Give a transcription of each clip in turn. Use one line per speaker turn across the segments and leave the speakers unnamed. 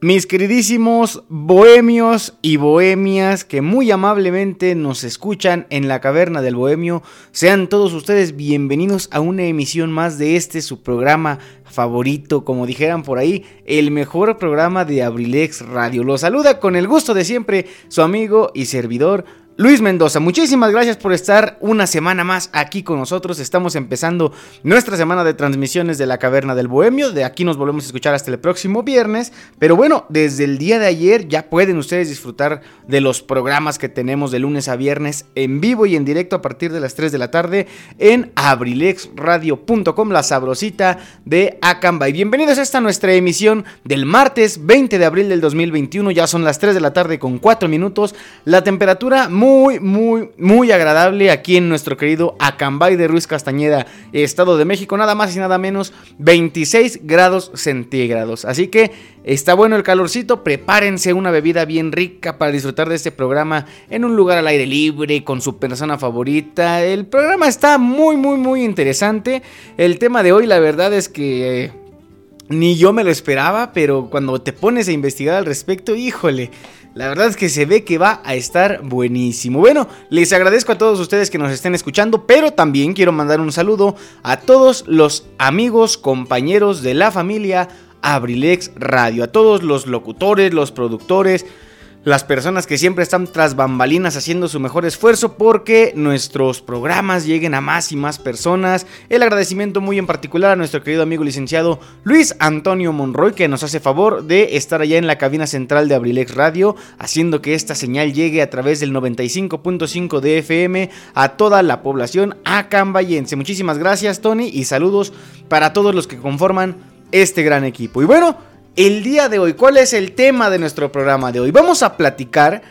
Mis queridísimos bohemios y bohemias que muy amablemente nos escuchan en la caverna del bohemio, sean todos ustedes bienvenidos a una emisión más de este su programa favorito, como dijeran por ahí, el mejor programa de Abrilex Radio. Lo saluda con el gusto de siempre su amigo y servidor Luis Mendoza, muchísimas gracias por estar una semana más aquí con nosotros. Estamos empezando nuestra semana de transmisiones de la Caverna del Bohemio. De aquí nos volvemos a escuchar hasta el próximo viernes. Pero bueno, desde el día de ayer ya pueden ustedes disfrutar de los programas que tenemos de lunes a viernes en vivo y en directo a partir de las 3 de la tarde en abrilexradio.com, la sabrosita de Acamba. Y bienvenidos a esta nuestra emisión del martes 20 de abril del 2021. Ya son las 3 de la tarde con 4 minutos. La temperatura muy muy, muy, muy agradable aquí en nuestro querido Acambay de Ruiz Castañeda, Estado de México, nada más y nada menos 26 grados centígrados. Así que está bueno el calorcito, prepárense una bebida bien rica para disfrutar de este programa en un lugar al aire libre, con su persona favorita. El programa está muy, muy, muy interesante. El tema de hoy, la verdad es que... Eh, ni yo me lo esperaba, pero cuando te pones a investigar al respecto, híjole, la verdad es que se ve que va a estar buenísimo. Bueno, les agradezco a todos ustedes que nos estén escuchando, pero también quiero mandar un saludo a todos los amigos, compañeros de la familia Abrilex Radio, a todos los locutores, los productores, las personas que siempre están tras bambalinas haciendo su mejor esfuerzo porque nuestros programas lleguen a más y más personas. El agradecimiento muy en particular a nuestro querido amigo licenciado Luis Antonio Monroy que nos hace favor de estar allá en la cabina central de Abrilex Radio haciendo que esta señal llegue a través del 95.5 de FM a toda la población acambayense. Muchísimas gracias Tony y saludos para todos los que conforman este gran equipo. Y bueno, el día de hoy, ¿cuál es el tema de nuestro programa de hoy? Vamos a platicar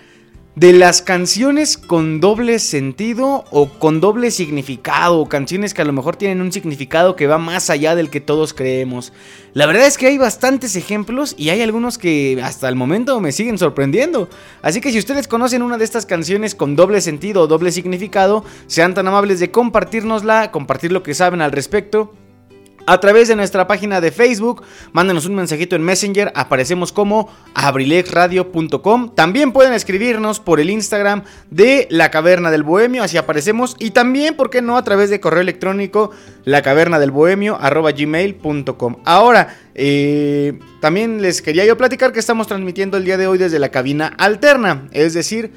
de las canciones con doble sentido o con doble significado, o canciones que a lo mejor tienen un significado que va más allá del que todos creemos. La verdad es que hay bastantes ejemplos y hay algunos que hasta el momento me siguen sorprendiendo. Así que si ustedes conocen una de estas canciones con doble sentido o doble significado, sean tan amables de compartirnosla, compartir lo que saben al respecto a través de nuestra página de Facebook. Mándenos un mensajito en Messenger, aparecemos como abrilexradio.com. También pueden escribirnos por el Instagram de La Caverna del Bohemio, así aparecemos. Y también, ¿por qué no? A través de correo electrónico, lacavernadelbohemio.com. Ahora, eh, también les quería yo platicar que estamos transmitiendo el día de hoy desde la cabina alterna, es decir,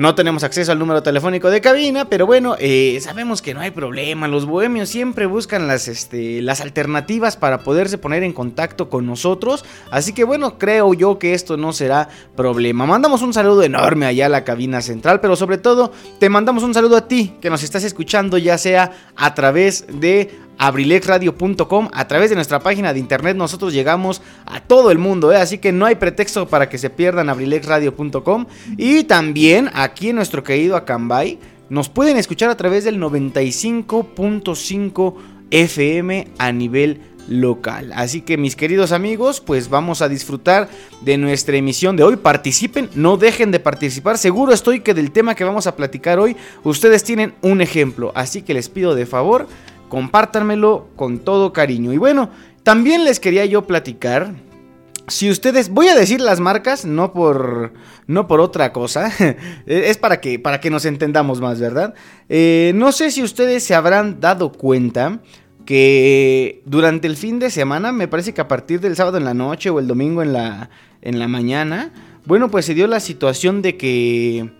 no tenemos acceso al número telefónico de cabina, pero bueno, eh, sabemos que no hay problema. Los bohemios siempre buscan este, las alternativas para poderse poner en contacto con nosotros. Así que bueno, creo yo que esto no será problema. Mandamos un saludo enorme allá a la cabina central, pero sobre todo te mandamos un saludo a ti que nos estás escuchando, ya sea a través de abrilexradio.com. A través de nuestra página de internet nosotros llegamos a todo el mundo, ¿eh? así que no hay pretexto para que se pierdan abrilexradio.com. Y también aquí en nuestro querido Acambay nos pueden escuchar a través del 95.5 FM a nivel local. Así que mis queridos amigos, pues vamos a disfrutar de nuestra emisión de hoy. Participen, no dejen de participar. Seguro estoy que del tema que vamos a platicar hoy, ustedes tienen un ejemplo. Así que les pido de favor compártanmelo con todo cariño. Y bueno, también les quería yo platicar. Si ustedes, voy a decir las marcas, no por, no por otra cosa, es para que, para que nos entendamos más, ¿verdad? Eh, no sé si ustedes se habrán dado cuenta que durante el fin de semana, me parece que a partir del sábado en la noche o el domingo en la, en la mañana, bueno, pues se dio la situación de que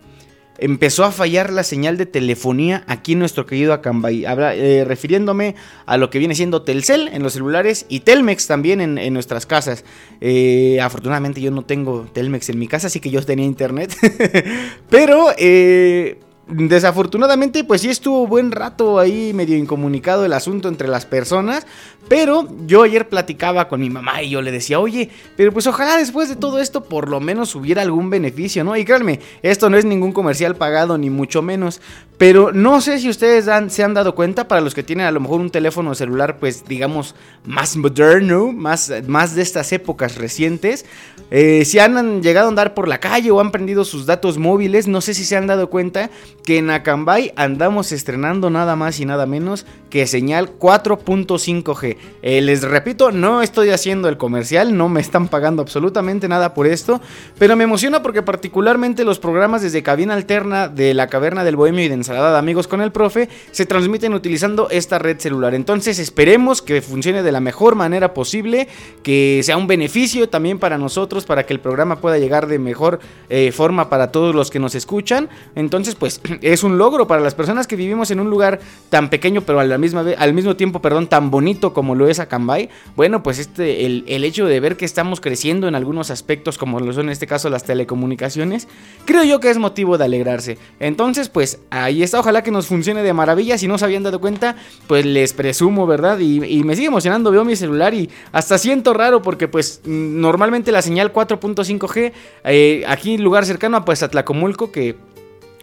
empezó a fallar la señal de telefonía aquí en nuestro querido Acambay. Eh, refiriéndome a lo que viene siendo Telcel en los celulares y Telmex también en, nuestras casas. Eh, afortunadamente yo no tengo Telmex en mi casa, así que yo tenía internet. Pero... Eh, desafortunadamente, pues sí estuvo buen rato ahí medio incomunicado el asunto entre las personas. Pero yo ayer platicaba con mi mamá y yo le decía, oye, pero pues ojalá después de todo esto por lo menos hubiera algún beneficio, ¿no? Y créanme, esto no es ningún comercial pagado ni mucho menos. Pero no sé si ustedes se han dado cuenta, para los que tienen a lo mejor un teléfono celular, pues digamos, más moderno, más, más de estas épocas recientes. Eh, si han llegado a andar por la calle o han prendido sus datos móviles, no sé si se han dado cuenta que en Acambay andamos estrenando nada más y nada menos que señal 4.5G. Eh, les repito, no estoy haciendo el comercial, no me están pagando absolutamente nada por esto, pero me emociona porque particularmente los programas desde cabina alterna de la caverna del bohemio y de ensalada amigos con el profe se transmiten utilizando esta red celular. Entonces esperemos que funcione de la mejor manera posible, que sea un beneficio también para nosotros, para que el programa pueda llegar de mejor eh, forma para todos los que nos escuchan. Entonces pues es un logro para las personas que vivimos en un lugar tan pequeño pero a al mismo tiempo, perdón, tan bonito como lo es Acambay, bueno, pues este, el, el, hecho de ver que estamos creciendo en algunos aspectos, como lo son en este caso las telecomunicaciones, creo yo que es motivo de alegrarse. Entonces, pues ahí está, ojalá que nos funcione de maravilla. Si no se habían dado cuenta, pues les presumo, ¿verdad? Y, me sigue emocionando, veo mi celular y hasta siento raro porque pues normalmente la señal 4.5G, eh, aquí en lugar cercano a pues Atlacomulco, que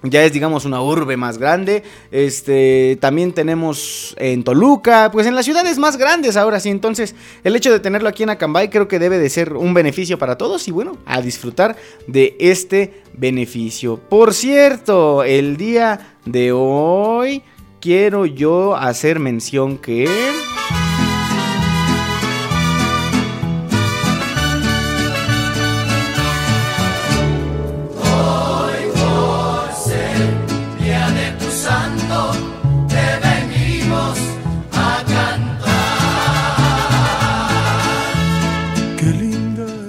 ya es, digamos, una urbe más grande. Este, también tenemos en Toluca, pues en las ciudades más grandes ahora sí. Entonces, el hecho de tenerlo aquí en Acambay creo que debe de ser un beneficio para todos y bueno, a disfrutar de este beneficio. Por cierto, el día de hoy quiero yo hacer mención que...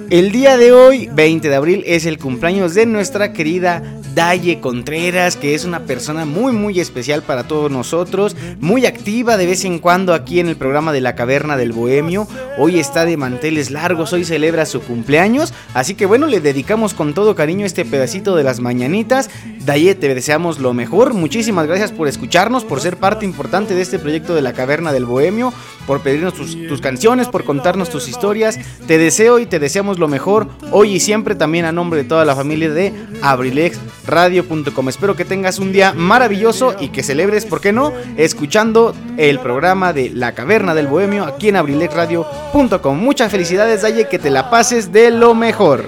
El día de hoy, 20 de abril, es el cumpleaños de nuestra querida Daye Contreras, que es una persona muy muy especial para todos nosotros, muy activa de vez en cuando aquí en el programa de la Caverna del Bohemio. Hoy está de manteles largos, hoy celebra su cumpleaños, así que bueno, le dedicamos con todo cariño este pedacito de las mañanitas. Daye, te deseamos lo mejor, muchísimas gracias por escucharnos, por ser parte importante de este proyecto de la Caverna del Bohemio, por pedirnos tus, tus canciones, por contarnos tus historias. Te deseo y te deseamos lo mejor hoy y siempre también a nombre de toda la familia de abrilexradio.com. Espero que tengas un día maravilloso y que celebres, ¿por qué no?, escuchando el programa de La Caverna del Bohemio aquí en abrilexradio.com. Muchas felicidades, Daye, que te la pases de lo mejor.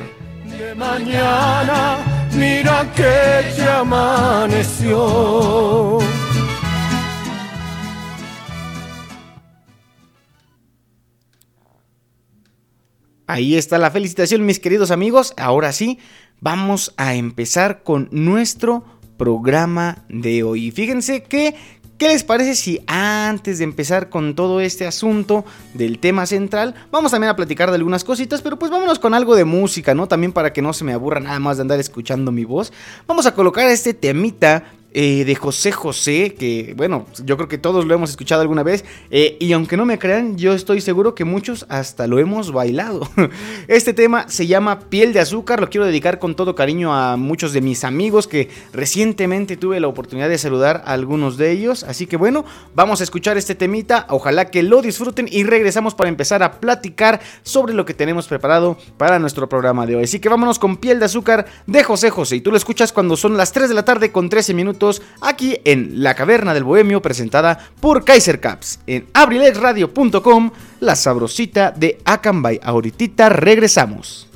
Ahí está la felicitación, mis queridos amigos. Ahora sí, vamos a empezar con nuestro programa de hoy. Fíjense que, ¿qué les parece si antes de empezar con todo este asunto del tema central, vamos también a platicar de algunas cositas, pero pues vámonos con algo de música, ¿no? También para que no se me aburra nada más de andar escuchando mi voz. Vamos a colocar este temita eh, de José José, que bueno, yo creo que todos lo hemos escuchado alguna vez, eh, y aunque no me crean, yo estoy seguro que muchos hasta lo hemos bailado. Este tema se llama Piel de Azúcar, lo quiero dedicar con todo cariño a muchos de mis amigos que recientemente tuve la oportunidad de saludar a algunos de ellos, así que bueno, vamos a escuchar este temita, ojalá que lo disfruten y regresamos para empezar a platicar sobre lo que tenemos preparado para nuestro programa de hoy. Así que vámonos con Piel de Azúcar de José José, y tú lo escuchas cuando son las 3 de la tarde con 13 minutos aquí en La Caverna del Bohemio presentada por Kaiser Caps en abrilexradio.com, la sabrosita de Acambay. Ahorita regresamos.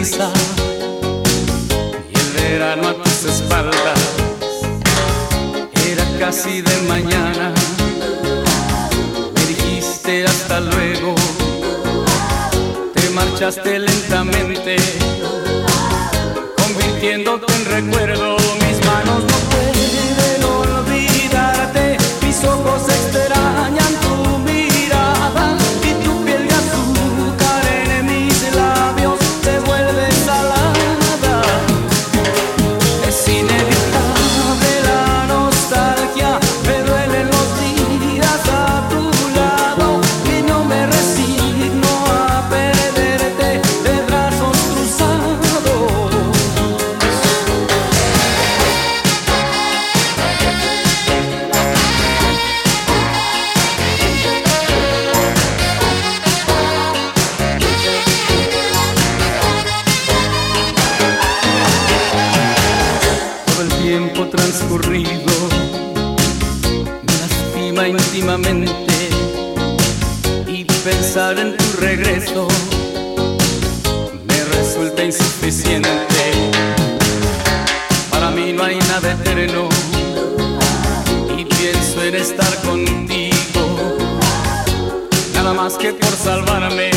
Y el verano a tus espaldas. Era casi de mañana, me dijiste hasta luego, te marchaste lentamente, convirtiéndote en recuerdo, tiempo transcurrido. Me lastima íntimamente y pensar en tu regreso me resulta insuficiente. Para mí no hay nada eterno y pienso en estar contigo, nada más que por salvarme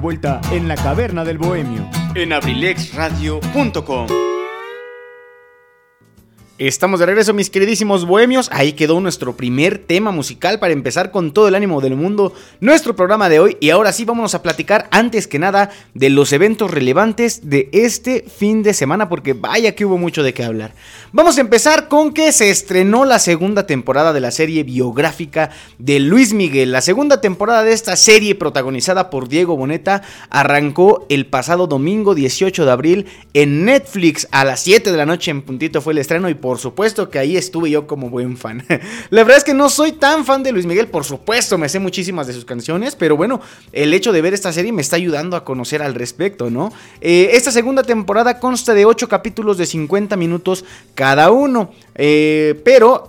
vuelta en la caverna del bohemio.
en abrilexradio.com. Estamos de regreso, mis queridísimos bohemios. Ahí quedó nuestro primer tema musical para empezar con todo el ánimo del mundo nuestro programa de hoy. Y ahora sí, vamos a platicar antes que nada de los eventos relevantes de este fin de semana, porque vaya que hubo mucho de qué hablar. Vamos a empezar con que se estrenó la segunda temporada de la serie biográfica de Luis Miguel. La segunda temporada de esta serie, protagonizada por Diego Boneta, arrancó el pasado domingo 18 de abril en Netflix a las 7 de la noche en puntito fue el estreno y por supuesto que ahí estuve yo como buen fan. La verdad es que no soy tan fan de Luis Miguel, por supuesto, me sé muchísimas de sus canciones, pero bueno, el hecho de ver esta serie me está ayudando a conocer al respecto, ¿no? Eh, esta segunda temporada consta de 8 capítulos de 50 minutos cada uno. eh, pero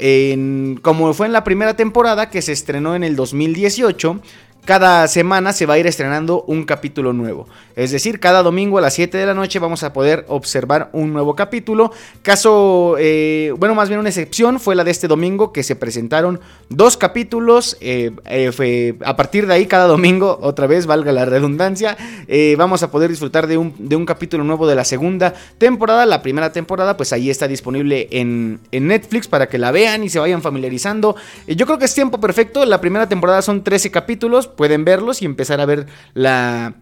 como fue en la primera temporada que se estrenó en el 2018, cada semana se va a ir estrenando un capítulo nuevo. Es decir, cada domingo a las 7 de la noche vamos a poder observar un nuevo capítulo. Caso, eh, bueno, más bien una excepción fue la de este domingo que se presentaron dos capítulos. eh, eh, a partir de ahí, cada domingo, otra vez, valga la redundancia, vamos a poder disfrutar de un, de un capítulo nuevo de la segunda temporada. La primera temporada, pues ahí está disponible en, en Netflix para que la vean y se vayan familiarizando. Yo creo que es tiempo perfecto. La primera temporada son 13 capítulos, pueden verlos y empezar a ver la...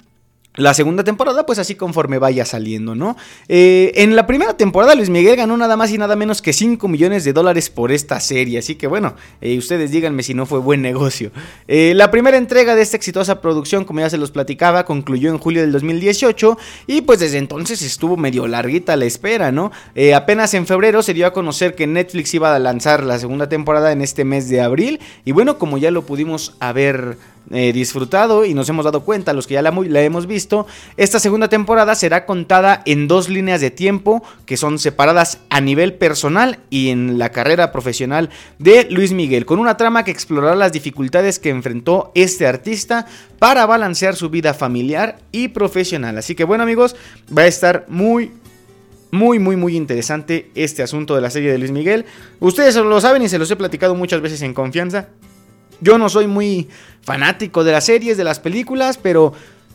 La segunda temporada, pues así conforme vaya saliendo, ¿no? Eh, en la primera temporada Luis Miguel ganó nada más y nada menos que 5 millones de dólares por esta serie, así que bueno, eh, ustedes díganme si no fue buen negocio. Eh, la primera entrega de esta exitosa producción, como ya se los platicaba, concluyó en julio del 2018 y pues desde entonces estuvo medio larguita la espera, ¿no? Apenas en febrero se dio a conocer que Netflix iba a lanzar la segunda temporada en este mes de abril y bueno, como ya lo pudimos haber eh, disfrutado y nos hemos dado cuenta, los que ya la, la, hemos visto, esta segunda temporada será contada en dos líneas de tiempo que son separadas a nivel personal y en la carrera profesional de Luis Miguel, con una trama que explorará las dificultades que enfrentó este artista para balancear su vida familiar y profesional. Así que bueno amigos, va a estar muy muy, muy, muy interesante este asunto de la serie de Luis Miguel. Ustedes lo saben y se los he platicado muchas veces en confianza. Yo no soy muy fanático de las series, de las películas, pero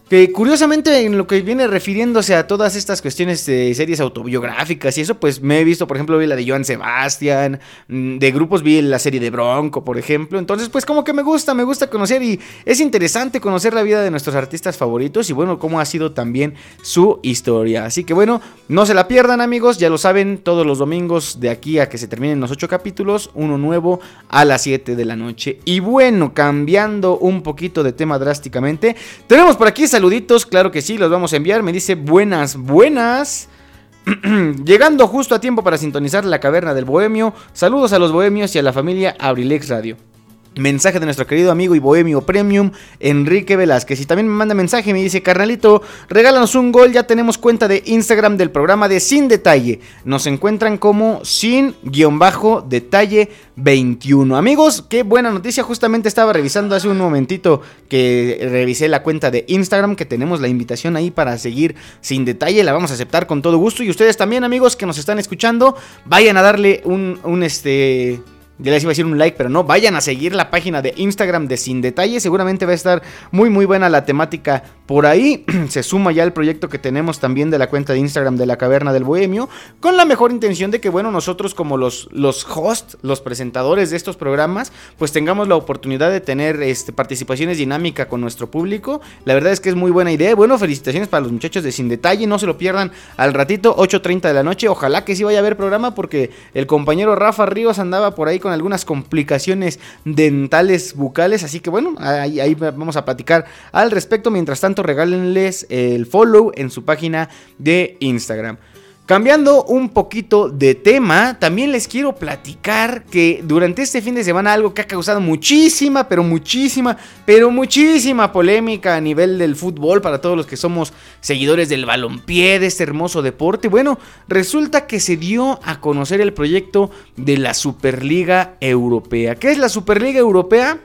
que curiosamente en lo que viene refiriéndose a todas estas cuestiones de series autobiográficas y eso, pues me he visto, por ejemplo, vi la de Joan Sebastián, mm, de grupos vi la serie de Bronco, por ejemplo. Entonces, pues como que me gusta, me gusta conocer y es interesante conocer la vida de nuestros artistas favoritos y bueno, cómo ha sido también su historia. Así que bueno, no se la pierdan amigos, ya lo saben, todos los domingos de aquí a que se terminen los ocho capítulos, uno nuevo a las 7 de la noche. Y bueno, cambiando un poquito de tema drásticamente, tenemos por aquí saluditos, claro que sí, los vamos a enviar. Me dice buenas, buenas. Llegando justo a tiempo para sintonizar la caverna del bohemio. Saludos a los bohemios y a la familia Abrilex Radio. Mensaje de nuestro querido amigo y bohemio premium, Enrique Velázquez. Y también me manda mensaje, me dice, carnalito, regálanos un gol, ya tenemos cuenta de Instagram del programa de Sin Detalle. Nos encuentran como sin-detalle 21. Amigos, qué buena noticia, justamente estaba revisando hace un momentito que revisé la cuenta de Instagram, que tenemos la invitación ahí para seguir Sin Detalle, la vamos a aceptar con todo gusto. Y ustedes también, amigos, que nos están escuchando, vayan a darle un, un este ya les iba a decir un like, pero no, vayan a seguir la página de Instagram de Sin Detalle. Seguramente va a estar muy muy buena la temática por ahí. Se suma ya el proyecto que tenemos también de la cuenta de Instagram de la Caverna del Bohemio. Con la mejor intención de que, bueno, nosotros como los, los hosts, los presentadores de estos programas, pues tengamos la oportunidad de tener este, participaciones dinámicas con nuestro público. La verdad es que es muy buena idea. Bueno, felicitaciones para los muchachos de Sin Detalle. No se lo pierdan al ratito, 8.30 de la noche. Ojalá que sí vaya a haber programa porque el compañero Rafa Ríos andaba por ahí con algunas complicaciones dentales bucales. Así que bueno, ahí, vamos a platicar al respecto. Mientras tanto, regálenles el follow en su página de Instagram. Cambiando un poquito de tema, también les quiero platicar que durante este fin de semana algo que ha causado muchísima, pero muchísima, pero muchísima polémica a nivel del fútbol para todos los que somos seguidores del balompié, de este hermoso deporte. Bueno, resulta que se dio a conocer el proyecto de la Superliga Europea. ¿Qué es la Superliga Europea?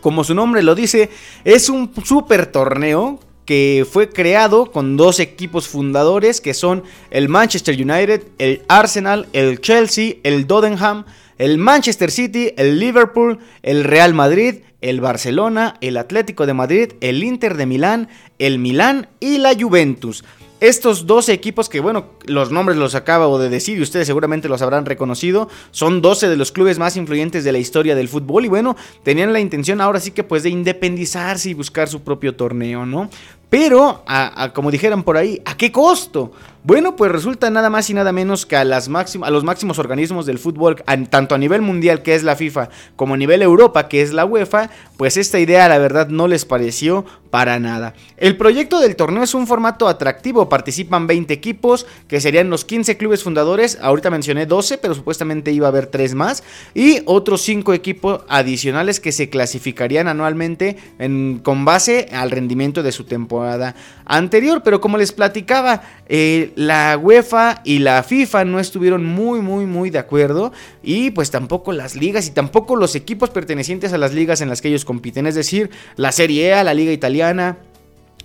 Como su nombre lo dice, es un super torneo que fue creado con dos equipos fundadores que son el Manchester United, el Arsenal, el Chelsea, el Tottenham, el Manchester City, el Liverpool, el Real Madrid, el Barcelona, el Atlético de Madrid, el Inter de Milán, el Milán y la Juventus. Estos dos equipos que, bueno, los nombres los acabo de decir y ustedes seguramente los habrán reconocido, son 12 de los clubes más influyentes de la historia del fútbol y bueno, tenían la intención ahora sí que pues de independizarse y buscar su propio torneo, ¿no? Pero, como dijeran por ahí, ¿a qué costo? Bueno, pues resulta nada más y nada menos que a, los máximos organismos del fútbol, tanto a nivel mundial que es la FIFA, como a nivel Europa que es la UEFA, pues esta idea la verdad no les pareció para nada. El proyecto del torneo es un formato atractivo, participan 20 equipos, que serían los 15 clubes fundadores, ahorita mencioné 12, pero supuestamente iba a haber 3 más, y otros 5 equipos adicionales que se clasificarían anualmente con base al rendimiento de su temporada anterior, pero como les platicaba, eh, la UEFA y la FIFA no estuvieron muy, muy, muy de acuerdo. Y pues tampoco las ligas y tampoco los equipos pertenecientes a las ligas en las que ellos compiten. Es decir, la Serie A, la Liga Italiana,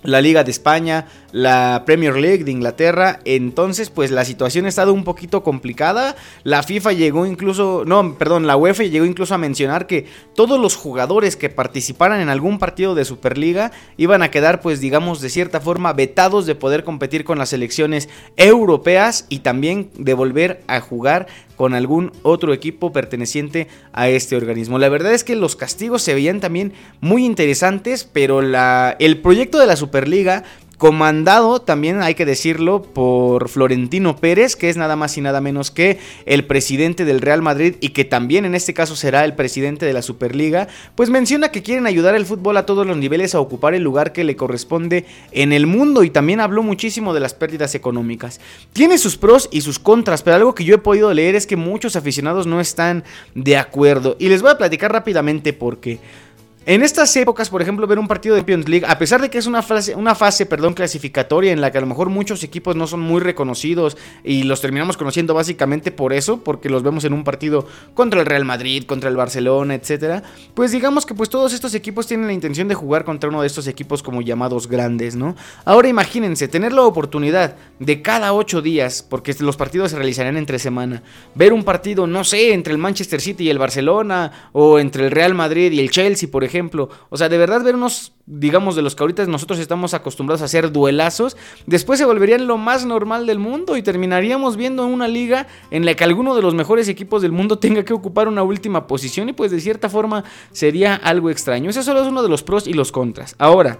la Liga de España, la Premier League de Inglaterra. Entonces, pues la situación ha estado un poquito complicada. La FIFA llegó incluso, no, perdón, la UEFA llegó incluso a mencionar que todos los jugadores que participaran en algún partido de Superliga iban a quedar, pues digamos, de cierta forma vetados de poder competir con las selecciones europeas y también de volver a jugar con algún otro equipo perteneciente a este organismo. La verdad es que los castigos se veían también muy interesantes, pero la, el proyecto de la Superliga comandado también hay que decirlo por Florentino Pérez, que es nada más y nada menos que el presidente del Real Madrid y que también en este caso será el presidente de la Superliga, pues menciona que quieren ayudar al fútbol a todos los niveles a ocupar el lugar que le corresponde en el mundo y también habló muchísimo de las pérdidas económicas. Tiene sus pros y sus contras, pero algo que yo he podido leer es que muchos aficionados no están de acuerdo y les voy a platicar rápidamente por qué. En estas épocas, por ejemplo, ver un partido de Champions League, a pesar de que es una fase, una fase perdón, clasificatoria en la que a lo mejor muchos equipos no son muy reconocidos y los terminamos conociendo básicamente por eso, porque los vemos en un partido contra el Real Madrid, contra el Barcelona, etcétera, pues digamos que pues todos estos equipos tienen la intención de jugar contra uno de estos equipos como llamados grandes, ¿no? Ahora imagínense, tener la oportunidad de cada ocho días, porque los partidos se realizarán entre semana, ver un partido, no sé, entre el Manchester City y el Barcelona, o entre el Real Madrid y el Chelsea, por ejemplo, O sea, de verdad ver unos, digamos, de los que ahorita nosotros estamos acostumbrados a hacer duelazos, después se volverían lo más normal del mundo y terminaríamos viendo una liga en la que alguno de los mejores equipos del mundo tenga que ocupar una última posición y pues de cierta forma sería algo extraño. Ese solo es uno de los pros y los contras. Ahora,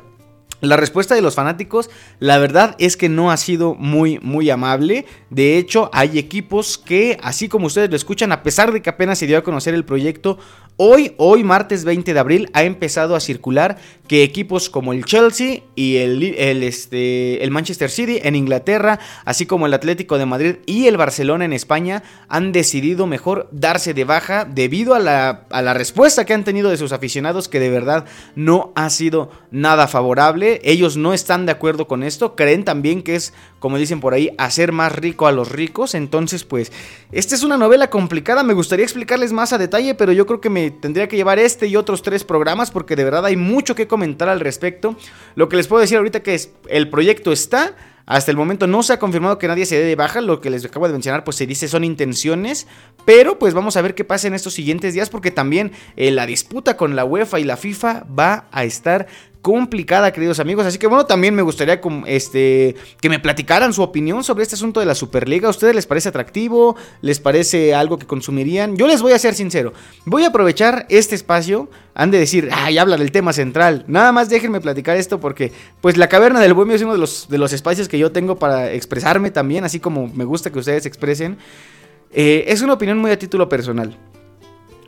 la respuesta de los fanáticos, la verdad es que no ha sido muy, muy amable. De hecho, hay equipos que, así como ustedes lo escuchan, a pesar de que apenas se dio a conocer el proyecto, Hoy, hoy martes 20 de abril, ha empezado a circular que equipos como el Chelsea y este, el, Manchester City en Inglaterra, así como el Atlético de Madrid y el Barcelona en España, han decidido mejor darse de baja debido a la, a la respuesta que han tenido de sus aficionados, que de verdad no ha sido nada favorable. Ellos no están de acuerdo con esto, creen también que es, como dicen por ahí, hacer más rico a los ricos. Entonces, pues, esta es una novela complicada, me gustaría explicarles más a detalle, pero yo creo que me tendría que llevar este y otros tres programas porque de verdad hay mucho que comentar al respecto. Lo que les puedo decir ahorita que es, el proyecto está, hasta el momento no se ha confirmado que nadie se dé de baja, lo que les acabo de mencionar pues se dice son intenciones, pero pues vamos a ver qué pasa en estos siguientes días porque también eh, la disputa con la UEFA y la FIFA va a estar complicada, queridos amigos. Así que bueno, también me gustaría este, que me platicaran su opinión sobre este asunto de la Superliga. ¿A ustedes les parece atractivo? ¿Les parece algo que consumirían? Yo les voy a ser sincero. Voy a aprovechar este espacio. Han de decir, ay, habla del tema central. Nada más déjenme platicar esto porque, pues, la caverna del bohemio es uno de los, de los espacios que yo tengo para expresarme también, así como me gusta que ustedes expresen. Eh, es una opinión muy a título personal.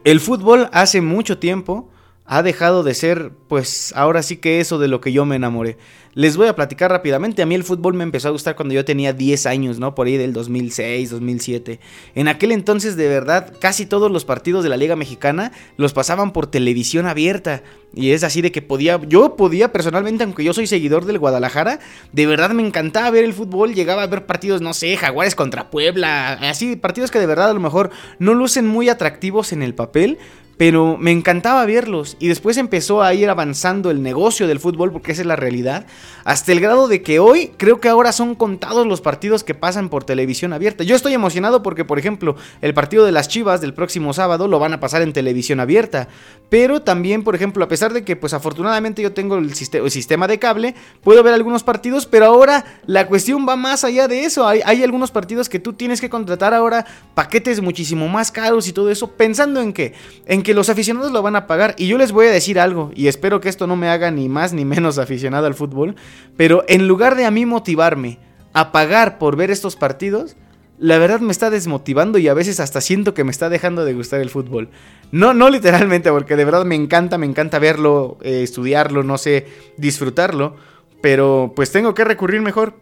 El fútbol hace mucho tiempo ha dejado de ser, pues ahora sí que eso de lo que yo me enamoré. Les voy a platicar rápidamente. A mí el fútbol me empezó a gustar cuando yo tenía 10 años, ¿no? Por ahí del 2006, 2007. En aquel entonces, de verdad, casi todos los partidos de la Liga Mexicana los pasaban por televisión abierta. Y es así de que podía, yo podía personalmente, aunque yo soy seguidor del Guadalajara, de verdad me encantaba ver el fútbol. Llegaba a ver partidos, no sé, Jaguares contra Puebla. Así, partidos que de verdad a lo mejor no lucen muy atractivos en el papel pero me encantaba verlos. Y después empezó a ir avanzando el negocio del fútbol porque esa es la realidad, hasta el grado de que hoy creo que ahora son contados los partidos que pasan por televisión abierta. Yo estoy emocionado porque por ejemplo el partido de las Chivas del próximo sábado lo van a pasar en televisión abierta, pero también por ejemplo a pesar de que pues afortunadamente yo tengo el, sistema de cable, puedo ver algunos partidos, pero ahora la cuestión va más allá de eso, hay, hay algunos partidos que tú tienes que contratar ahora paquetes muchísimo más caros y todo eso, pensando en que... En que los aficionados lo van a pagar. Y yo les voy a decir algo, y espero que esto no me haga ni más ni menos aficionado al fútbol, pero en lugar de a mí motivarme a pagar por ver estos partidos, la verdad me está desmotivando y a veces hasta siento que me está dejando de gustar el fútbol. No, no literalmente, porque de verdad me encanta, me encanta verlo, eh, estudiarlo, no sé, disfrutarlo, pero pues tengo que recurrir mejor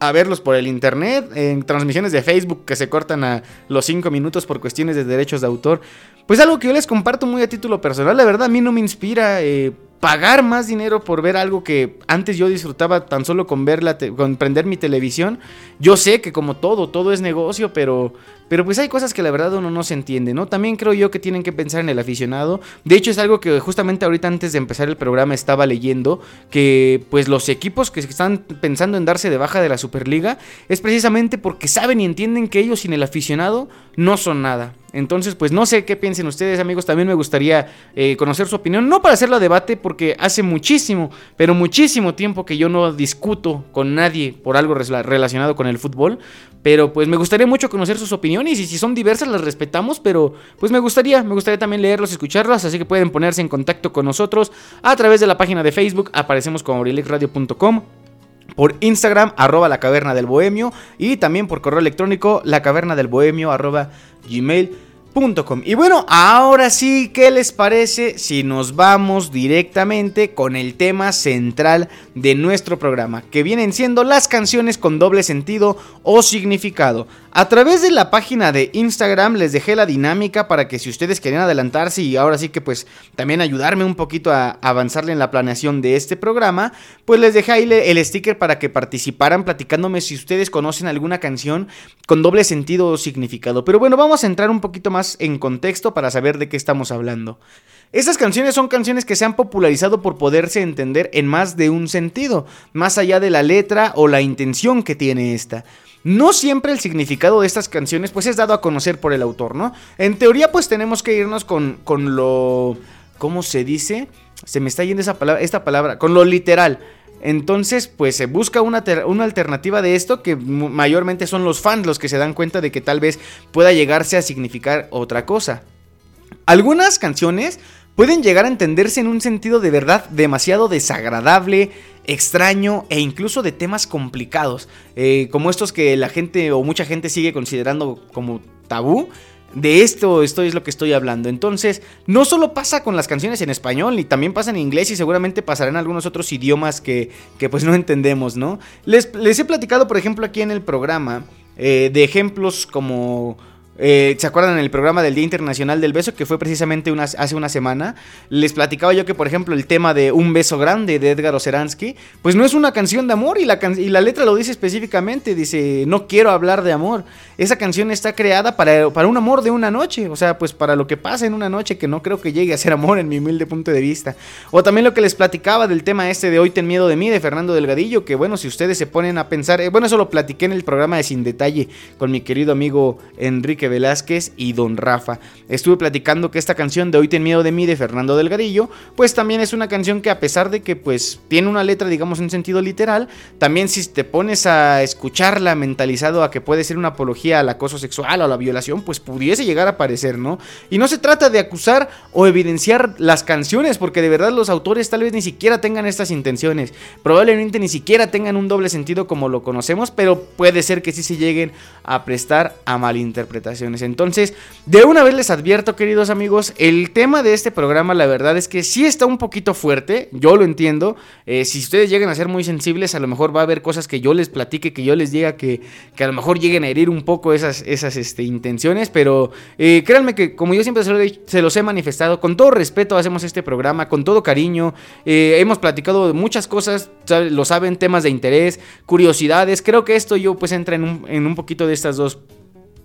a verlos por el internet, en transmisiones de Facebook que se cortan a los 5 minutos por cuestiones de derechos de autor. Pues algo que yo les comparto muy a título personal, la verdad a mí no me inspira eh, pagar más dinero por ver algo que antes yo disfrutaba tan solo con ver con prender mi televisión. Yo sé que como todo, todo es negocio, pero pero pues hay cosas que la verdad uno no se entiende, ¿no? También creo yo que tienen que pensar en el aficionado. De hecho es algo que justamente ahorita antes de empezar el programa estaba leyendo, que pues los equipos que están pensando en darse de baja de la Superliga es precisamente porque saben y entienden que ellos sin el aficionado no son nada. Entonces, pues no sé qué piensen ustedes, amigos. También me gustaría eh, conocer su opinión. No para hacerlo debate, porque hace muchísimo, pero muchísimo tiempo que yo no discuto con nadie por algo relacionado con el fútbol. Pero pues me gustaría mucho conocer sus opiniones y si son diversas las respetamos, pero pues me gustaría, me gustaría también leerlos, escucharlos, así que pueden ponerse en contacto con nosotros a través de la página de Facebook, aparecemos como abrilekradio.com por Instagram, arroba la caverna del bohemio, y también por correo electrónico, la caverna del bohemio, arroba gmail Y bueno, ahora sí, ¿qué les parece si nos vamos directamente con el tema central de nuestro programa, que vienen siendo las canciones con doble sentido o significado? A través de la página de Instagram les dejé la dinámica para que si ustedes querían adelantarse y ahora sí que pues también ayudarme un poquito a avanzarle en la planeación de este programa, pues les dejé ahí el sticker para que participaran platicándome si ustedes conocen alguna canción con doble sentido o significado. Pero bueno, vamos a entrar un poquito más en contexto para saber de qué estamos hablando. Estas canciones son canciones que se han popularizado por poderse entender en más de un sentido, más allá de la letra o la intención que tiene esta. No siempre el significado de estas canciones pues es dado a conocer por el autor, ¿no? En teoría pues tenemos que irnos con, con lo... ¿Cómo se dice? Se me está yendo esa palabra, esta palabra, con lo literal. Entonces, pues se busca una, una, alternativa de esto que mayormente son los fans los que se dan cuenta de que tal vez pueda llegarse a significar otra cosa. Algunas canciones pueden llegar a entenderse en un sentido de verdad demasiado desagradable, extraño e incluso de temas complicados, eh, como estos que la gente o mucha gente sigue considerando como tabú. De esto, esto es lo que estoy hablando. Entonces, no solo pasa con las canciones en español, y también pasa en inglés y seguramente pasará en algunos otros idiomas que, que pues no entendemos, ¿no? Les, he platicado, por ejemplo, aquí en el programa eh, de ejemplos como eh, ¿Se acuerdan en el programa del Día Internacional del Beso, que fue precisamente hace una semana? Les platicaba yo que, por ejemplo, el tema de Un beso grande de Edgar Oceransky, pues no es una canción de amor y la, y la letra lo dice específicamente, dice, no quiero hablar de amor. Esa canción está creada para, para un amor de una noche, o sea, pues para lo que pasa en una noche que no creo que llegue a ser amor en mi humilde punto de vista. O también lo que les platicaba del tema este de Hoy ten miedo de mí, de Fernando Delgadillo, que bueno, si ustedes se ponen a pensar, eh, bueno, eso lo platiqué en el programa de Sin Detalle con mi querido amigo Enrique Velázquez y Don Rafa. Estuve platicando que esta canción de Hoy ten miedo de mí de Fernando Delgadillo, pues también es una canción que a pesar de que pues tiene una letra digamos en sentido literal, también si te pones a escucharla mentalizado a que puede ser una apología al acoso sexual o a la violación, pues pudiese llegar a aparecer, ¿no? Y no se trata de acusar o evidenciar las canciones, porque de verdad los autores tal vez ni siquiera tengan estas intenciones, probablemente ni siquiera tengan un doble sentido como lo conocemos, pero puede ser que sí se lleguen a prestar a malinterpretación. Entonces, de una vez les advierto, queridos amigos, el tema de este programa, la verdad es que sí está un poquito fuerte, yo lo entiendo. Eh, si ustedes llegan a ser muy sensibles, a lo mejor va a haber cosas que yo les platique, que yo les diga que, que a lo mejor lleguen a herir un poco esas, esas este, intenciones, pero eh, créanme que, como yo siempre se, los he manifestado, con todo respeto hacemos este programa, con todo cariño. Eh, hemos platicado de muchas cosas, lo saben, temas de interés, curiosidades. Creo que esto yo pues entra en un, en un poquito de estas dos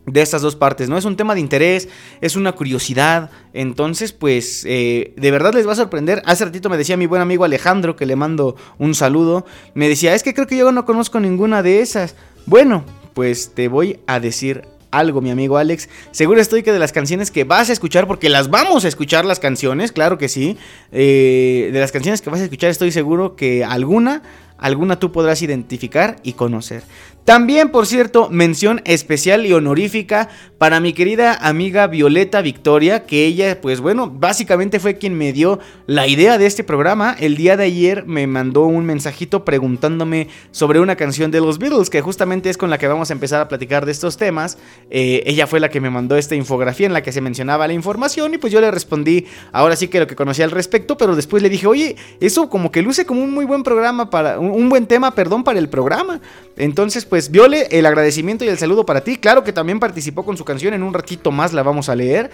de estas dos partes, ¿no? Es un tema de interés, es una curiosidad, entonces pues eh, de verdad les va a sorprender. Hace ratito me decía mi buen amigo Alejandro, que le mando un saludo, me decía, es que creo que yo no conozco ninguna de esas. Bueno, pues te voy a decir algo, mi amigo Alex. Seguro estoy que de las canciones que vas a escuchar, porque las vamos a escuchar las canciones, claro que sí. Eh, de las canciones que vas a escuchar estoy seguro que alguna, alguna tú podrás identificar y conocer. También, por cierto, mención especial y honorífica para mi querida amiga Violeta Victoria, que ella, pues bueno, básicamente fue quien me dio la idea de este programa. El día de ayer me mandó un mensajito preguntándome sobre una canción de los Beatles, que justamente es con la que vamos a empezar a platicar de estos temas. Eh, ella fue la que me mandó esta infografía en la que se mencionaba la información y pues yo le respondí ahora sí que lo que conocía al respecto, pero después le dije, oye, eso como que luce como un muy buen programa para, un buen tema, perdón, para el programa. Entonces, pues Viole, el agradecimiento y el saludo para ti. Claro que también participó con su canción, en un ratito más la vamos a leer.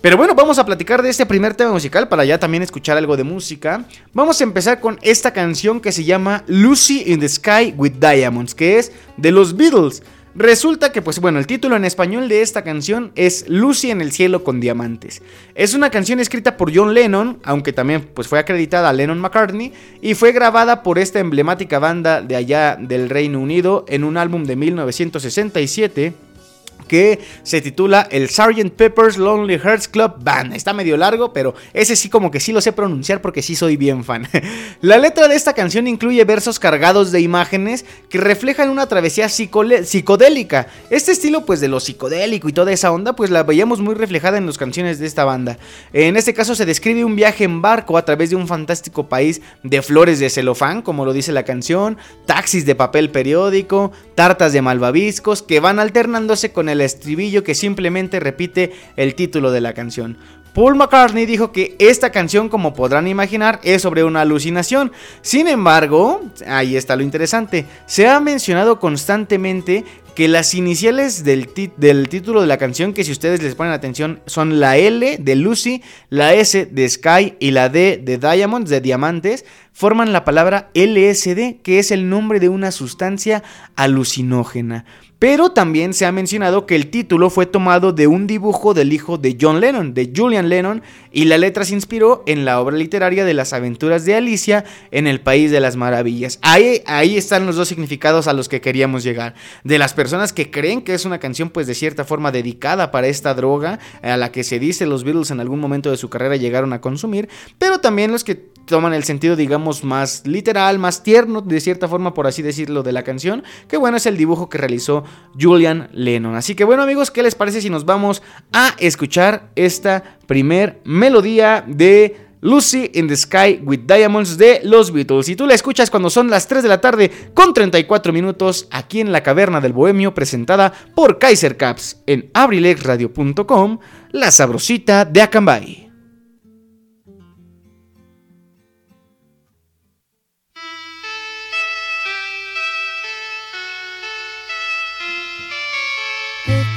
Pero bueno, vamos a platicar de este primer tema musical para ya también escuchar algo de música. Vamos a empezar con esta canción que se llama Lucy in the Sky with Diamonds, que es de los Beatles. Resulta que, pues bueno, el título en español de esta canción es Lucy en el cielo con diamantes. Es una canción escrita por John Lennon, aunque también pues fue acreditada a Lennon McCartney, y fue grabada por esta emblemática banda de allá del Reino Unido en un álbum de 1967 que se titula el Sgt. Pepper's Lonely Hearts Club Band. Está medio largo, pero ese sí como que sí lo sé pronunciar porque sí soy bien fan. la letra de esta canción incluye versos cargados de imágenes que reflejan una travesía psicodélica. Este estilo pues de lo psicodélico y toda esa onda pues la veíamos muy reflejada en las canciones de esta banda. En este caso se describe un viaje en barco a través de un fantástico país de flores de celofán, como lo dice la canción, taxis de papel periódico, tartas de malvaviscos que van alternándose con con el estribillo que simplemente repite el título de la canción. Paul McCartney dijo que esta canción, como podrán imaginar, es sobre una alucinación. Sin embargo, ahí está lo interesante, se ha mencionado constantemente que las iniciales del, título de la canción, que si ustedes les ponen atención, son la L de Lucy, la S de Sky y la D de Diamonds, de diamantes, forman la palabra LSD, que es el nombre de una sustancia alucinógena. Pero también se ha mencionado que el título fue tomado de un dibujo del hijo de John Lennon, de Julian Lennon, y la letra se inspiró en la obra literaria de las aventuras de Alicia en el País de las Maravillas. Ahí, ahí están los dos significados a los que queríamos llegar. De las personas que creen que es una canción pues de cierta forma dedicada para esta droga, a la que se dice los Beatles en algún momento de su carrera llegaron a consumir, pero también los que toman el sentido, digamos, más literal, más tierno, de cierta forma, por así decirlo, de la canción, que bueno, es el dibujo que realizó Julian Lennon. Así que bueno, amigos, ¿qué les parece si nos vamos a escuchar esta primer melodía de Lucy in the Sky with Diamonds de los Beatles. Y tú la escuchas cuando son las 3 de la tarde con 34 minutos aquí en la Caverna del Bohemio presentada por Kaiser Caps en abrilexradio.com, la sabrosita de Acambay.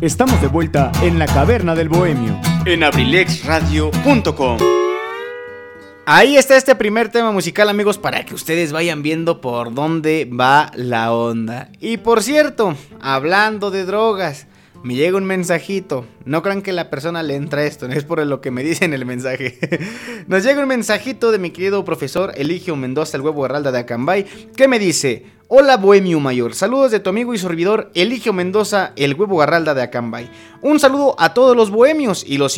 Estamos de vuelta en la caverna del bohemio.
en abrilexradio.com. Ahí está este primer tema musical, amigos, para que ustedes vayan viendo por dónde va la onda. Y por cierto, hablando de drogas, me llega un mensajito. No crean que la persona le entra esto, no es por lo que me dice en el mensaje. Nos llega un mensajito de mi querido profesor Eligio Mendoza, el huevo Herralda de Acambay, que me dice: Hola Bohemio Mayor, saludos de tu amigo y servidor Eligio Mendoza, el huevo Garralda de Acambay. Un saludo a todos los bohemios y los,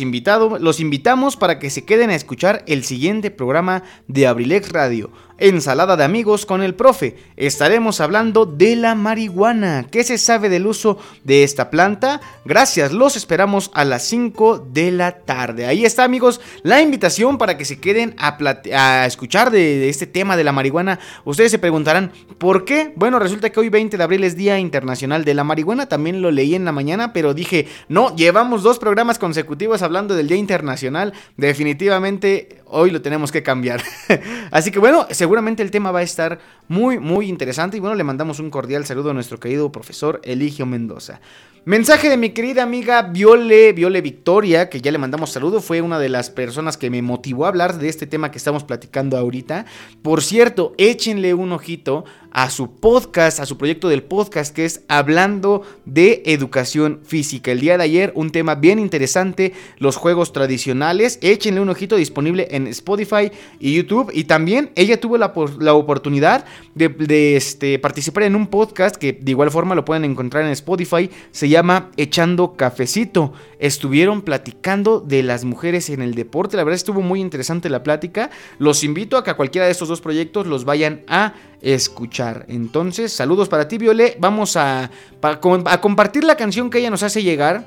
los invitamos para que se queden a escuchar el siguiente programa de Abrilex Radio. Ensalada de amigos con el profe. Estaremos hablando de la marihuana. ¿Qué se sabe del uso de esta planta? Gracias, los esperamos a las 5 de la tarde. Ahí está amigos la invitación para que se queden a, escuchar de este tema de la marihuana. Ustedes se preguntarán, ¿por qué? Bueno, resulta que hoy 20 de abril es Día Internacional de la Marihuana. También lo leí en la mañana, pero dije, no, llevamos dos programas consecutivos hablando del Día Internacional. Definitivamente hoy lo tenemos que cambiar. Así que bueno, seguramente el tema va a estar muy, muy interesante. Y bueno, le mandamos un cordial saludo a nuestro querido profesor Eligio Mendoza. Mensaje de mi querida amiga Viole, Viole Victoria, que ya le mandamos saludo, fue una de las personas que me motivó a hablar de este tema que estamos platicando ahorita. Por cierto, échenle un ojito a su podcast, a su proyecto del podcast que es Hablando de Educación Física. El día de ayer un tema bien interesante, los juegos tradicionales. Échenle un ojito disponible en Spotify y YouTube. Y también ella tuvo la, la oportunidad de, de, este, participar en un podcast que de igual forma lo pueden encontrar en Spotify. Se llama Echando Cafecito. Estuvieron platicando de las mujeres en el deporte. La verdad estuvo muy interesante la plática. Los invito a que a cualquiera de estos dos proyectos los vayan a escuchar. Entonces, saludos para ti, Viole. Vamos a, a compartir la canción que ella nos hace llegar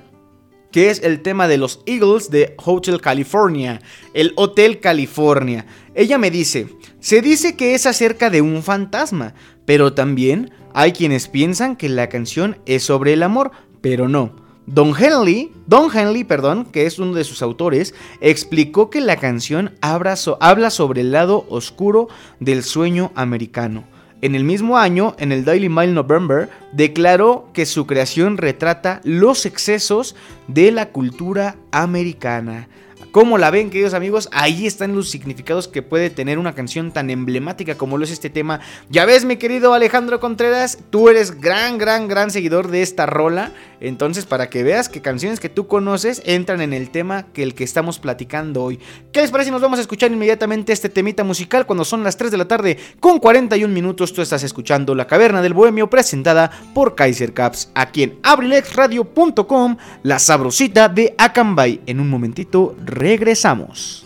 que es el tema de los Eagles de Hotel California, el Hotel California. Ella me dice, se dice que es acerca de un fantasma, pero también hay quienes piensan que la canción es sobre el amor, pero no. Don Henley, Don Henley, perdón, que es uno de sus autores, explicó que la canción habla so- habla sobre el lado oscuro del sueño americano. En el mismo año, en el Daily Mail November, declaró que su creación retrata los excesos de la cultura americana. ¿Cómo la ven, queridos amigos? Ahí están los significados que puede tener una canción tan emblemática como lo es este tema. Ya ves, mi querido Alejandro Contreras, tú eres gran, gran, gran seguidor de esta rola. Entonces, para que veas que canciones que tú conoces entran en el tema que el que estamos platicando hoy. ¿Qué les parece? Nos vamos a escuchar inmediatamente este temita musical cuando son las 3 de la tarde con 41 minutos. Tú estás escuchando La Caverna del Bohemio presentada por Kaiser Caps aquí en abrilexradio.com, la sabrosita de Acambay. En un momentito regresamos.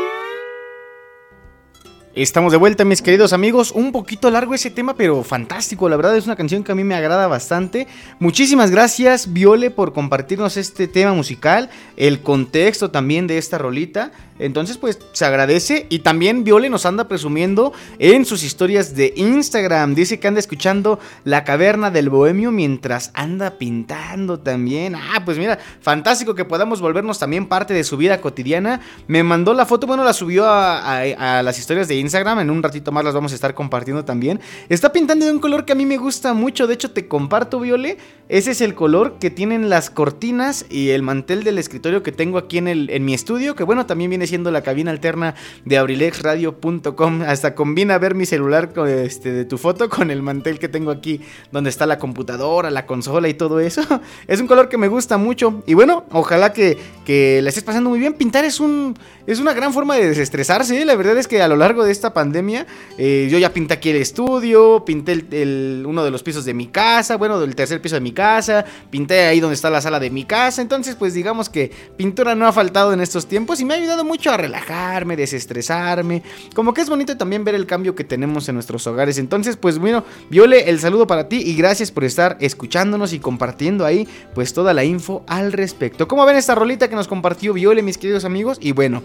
Estamos de vuelta, mis queridos amigos. Un poquito largo ese tema, pero fantástico. La verdad es una canción que a mí me agrada bastante. Muchísimas gracias, Viole, por compartirnos este tema musical, el contexto también de esta rolita. Entonces, pues se agradece. Y también Viole nos anda presumiendo en sus historias de Instagram. Dice que anda escuchando La Caverna del Bohemio mientras anda pintando también. Ah, pues mira, fantástico que podamos volvernos también parte de su vida cotidiana. Me mandó la foto, bueno, la subió a, a- las historias de Instagram. En un ratito más las vamos a estar compartiendo también. Está pintando de un color que a mí me gusta mucho. De hecho, te comparto, Viole. Ese es el color que tienen las cortinas y el mantel del escritorio que tengo aquí en, el, en mi estudio. Que bueno, también viene siendo la cabina alterna de abrilexradio.com. Hasta combina ver mi celular este, de tu foto con el mantel que tengo aquí, donde está la computadora, la consola y todo eso. Es un color que me gusta mucho. Y bueno, ojalá que, que la estés pasando muy bien. Pintar es un. Es una gran forma de desestresarse. ¿eh? La verdad es que a lo largo de esta pandemia, eh, yo ya pinté aquí el estudio, pinté el- uno de los pisos de mi casa, bueno, del tercer piso de mi casa, pinté ahí donde está la sala de mi casa. Entonces, pues digamos que pintura no ha faltado en estos tiempos y me ha ayudado mucho a relajarme, desestresarme. Como que es bonito también ver el cambio que tenemos en nuestros hogares. Entonces, pues bueno, Viole, el saludo para ti y gracias por estar escuchándonos y compartiendo ahí, pues toda la info al respecto. ¿Cómo ven esta rolita que nos compartió Viole, mis queridos amigos? Y bueno.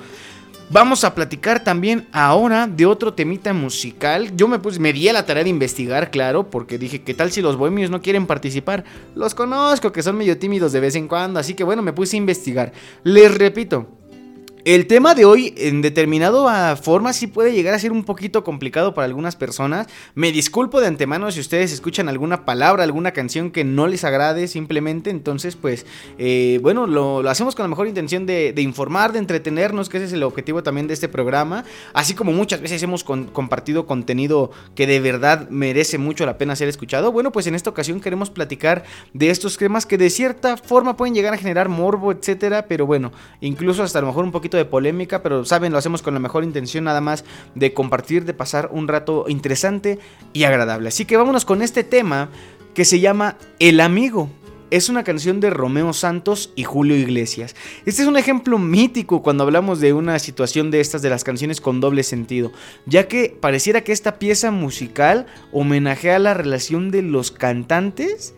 Vamos a platicar también ahora de otro temita musical. Yo me puse, me di a la tarea de investigar, claro, porque dije, ¿qué tal si los bohemios no quieren participar? Los conozco, que son medio tímidos de vez en cuando, así que bueno, me puse a investigar. Les repito, El tema de hoy, en determinada forma, sí puede llegar a ser un poquito complicado para algunas personas. Me disculpo de antemano si ustedes escuchan alguna palabra, alguna canción que no les agrade simplemente. Entonces, pues, eh, bueno, lo, hacemos con la mejor intención de, informar, de entretenernos, que ese es el objetivo también de este programa. Así como muchas veces hemos compartido contenido que de verdad merece mucho la pena ser escuchado. Bueno, pues en esta ocasión queremos platicar de estos temas que de cierta forma pueden llegar a generar morbo, etcétera. Pero bueno, incluso hasta a lo mejor un poquito de polémica, pero saben, lo hacemos con la mejor intención nada más de compartir, de pasar un rato interesante y agradable. Así que vámonos con este tema que se llama El amigo. Es una canción de Romeo Santos y Julio Iglesias. Este es un ejemplo mítico cuando hablamos de una situación de estas de las canciones con doble sentido, ya que pareciera que esta pieza musical homenajea la relación de los cantantes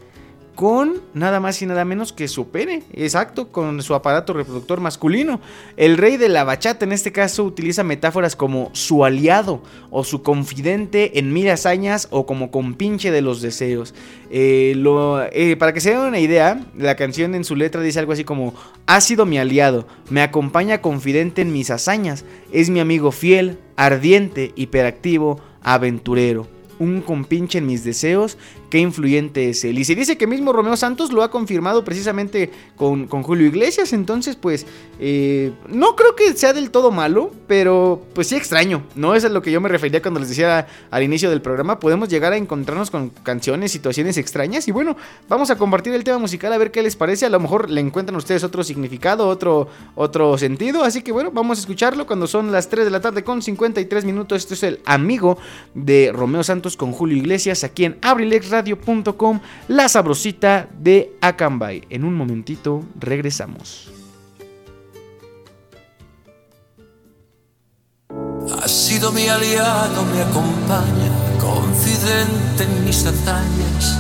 con nada más y nada menos que su pene, exacto, con su aparato reproductor masculino. El rey de la bachata en este caso utiliza metáforas como su aliado o su confidente en mil hazañas o como compinche de los deseos. Eh, eh, para que se den una idea, la canción en su letra dice algo así como, ha sido mi aliado, me acompaña confidente en mis hazañas, es mi amigo fiel, ardiente, hiperactivo, aventurero un compinche en mis deseos, qué influyente es él. Y se dice que mismo Romeo Santos lo ha confirmado precisamente con, con Julio Iglesias, entonces pues eh, no creo que sea del todo malo, pero pues sí extraño, ¿no? Es lo que yo me refería cuando les decía al inicio del programa, podemos llegar a encontrarnos con canciones, situaciones extrañas y bueno, vamos a compartir el tema musical a ver qué les parece, a lo mejor le encuentran ustedes otro significado, otro, otro sentido, así que bueno, vamos a escucharlo cuando son las 3 de la tarde con 53 minutos, esto es el amigo de Romeo Santos con Julio Iglesias aquí en abrilexradio.com, la sabrosita de Acambay. En un momentito regresamos.
Ha sido mi aliado, me acompaña, confidente en mis hazañas.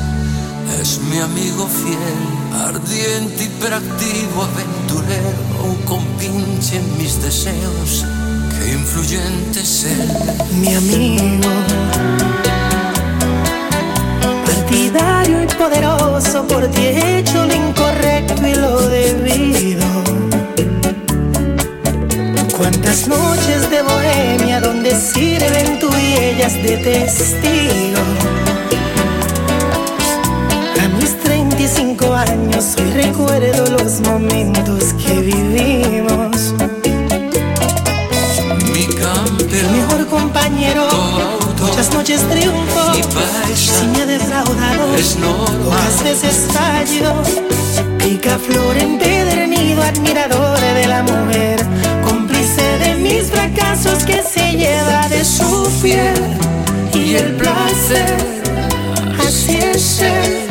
Es mi amigo fiel, ardiente, hiperactivo, aventurero, un compinche en mis deseos. Qué influyente es él.
Mi amigo partidario y poderoso, por ti he hecho lo incorrecto y lo debido. Cuántas noches de bohemia donde sirven tú y ellas de testigo. A mis 35 años hoy recuerdo los momentos que vivimos.
Mi campeón,
mejor compañero, muchas noches triunfo.
mi paisa,
Si me ha defraudado,
es normal.
pocas veces fallo. Picaflor empedernido, admirador de la mujer, cómplice de mis fracasos que se lleva de su piel y el placer. Así es él.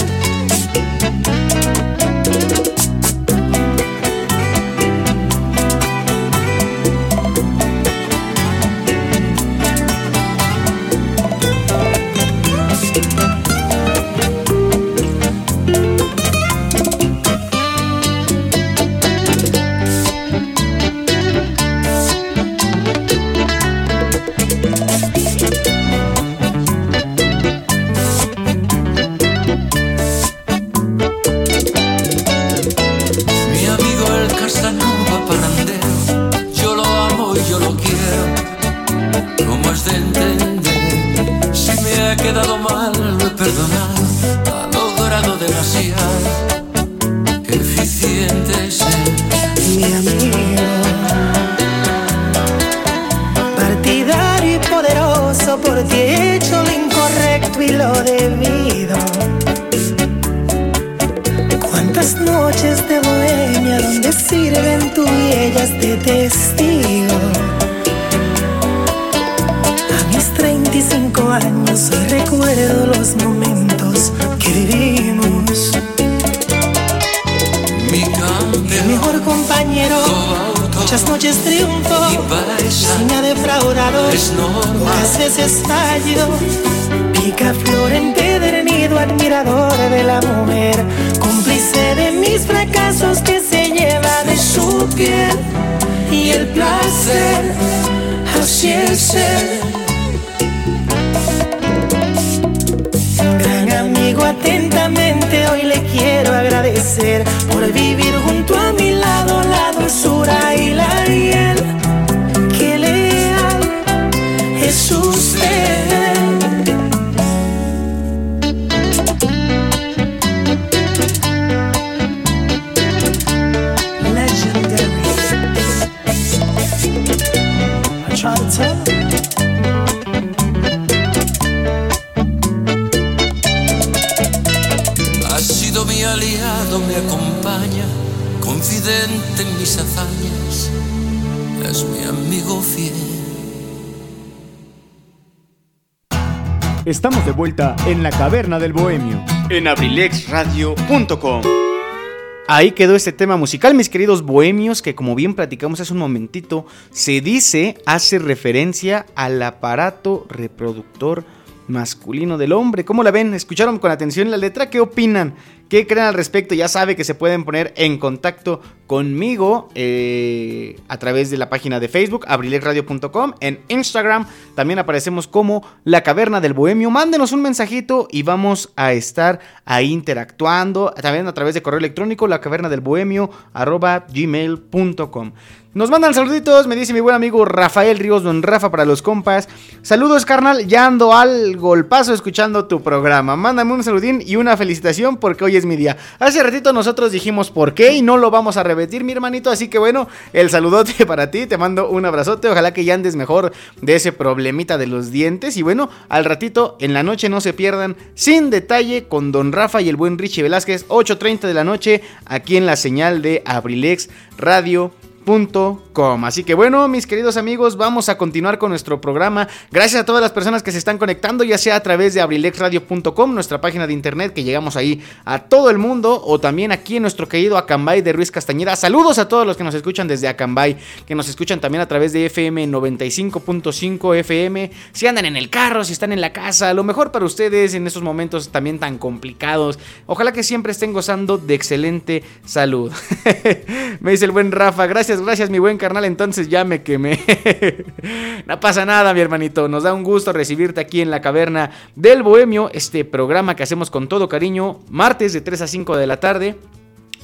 Estamos de vuelta en la caverna del bohemio.
En abrilexradio.com. Ahí quedó este tema musical, mis queridos bohemios, que como bien platicamos hace un momentito, se dice, hace referencia al aparato reproductor masculino del hombre. ¿Cómo la ven? ¿Escucharon con atención la letra? ¿Qué opinan? ¿Qué creen al respecto? Ya sabe que se pueden poner en contacto conmigo eh, a través de la página de Facebook, abrilexradio.com. En Instagram también aparecemos como La Caverna del Bohemio. Mándenos un mensajito y vamos a estar ahí interactuando. También a través de correo electrónico, la caverna del bohemio, arroba gmail.com. Nos mandan saluditos, me dice mi buen amigo Rafael Ríos, don Rafa para los compas. Saludos, carnal, ya ando al golpazo escuchando tu programa. Mándame un saludín y una felicitación porque hoy es mi día. Hace ratito nosotros dijimos por qué y no lo vamos a repetir, mi hermanito. Así que bueno, el saludote para ti, te mando un abrazote. Ojalá que ya andes mejor de ese problemita de los dientes. Y bueno, al ratito en la noche no se pierdan sin detalle con don Rafa y el buen Richie Velázquez, 8.30 de la noche, aquí en la señal de Abrilex Radio. Así que bueno, mis queridos amigos, vamos a continuar con nuestro programa. Gracias a todas las personas que se están conectando, ya sea a través de abrilexradio.com, nuestra página de internet, que llegamos ahí a todo el mundo, o también aquí en nuestro querido Acambay de Ruiz Castañeda. Saludos a todos los que nos escuchan desde Acambay, que nos escuchan también a través de FM 95.5 FM. Si andan en el carro, si están en la casa, lo mejor para ustedes en estos momentos también tan complicados. Ojalá que siempre estén gozando de excelente salud. Me dice el buen Rafa, gracias gracias, mi buen carnal. Entonces ya me quemé. no pasa nada, mi hermanito. Nos da un gusto recibirte aquí en la caverna del Bohemio. Este programa que hacemos con todo cariño. Martes de 3 a 5 de la tarde.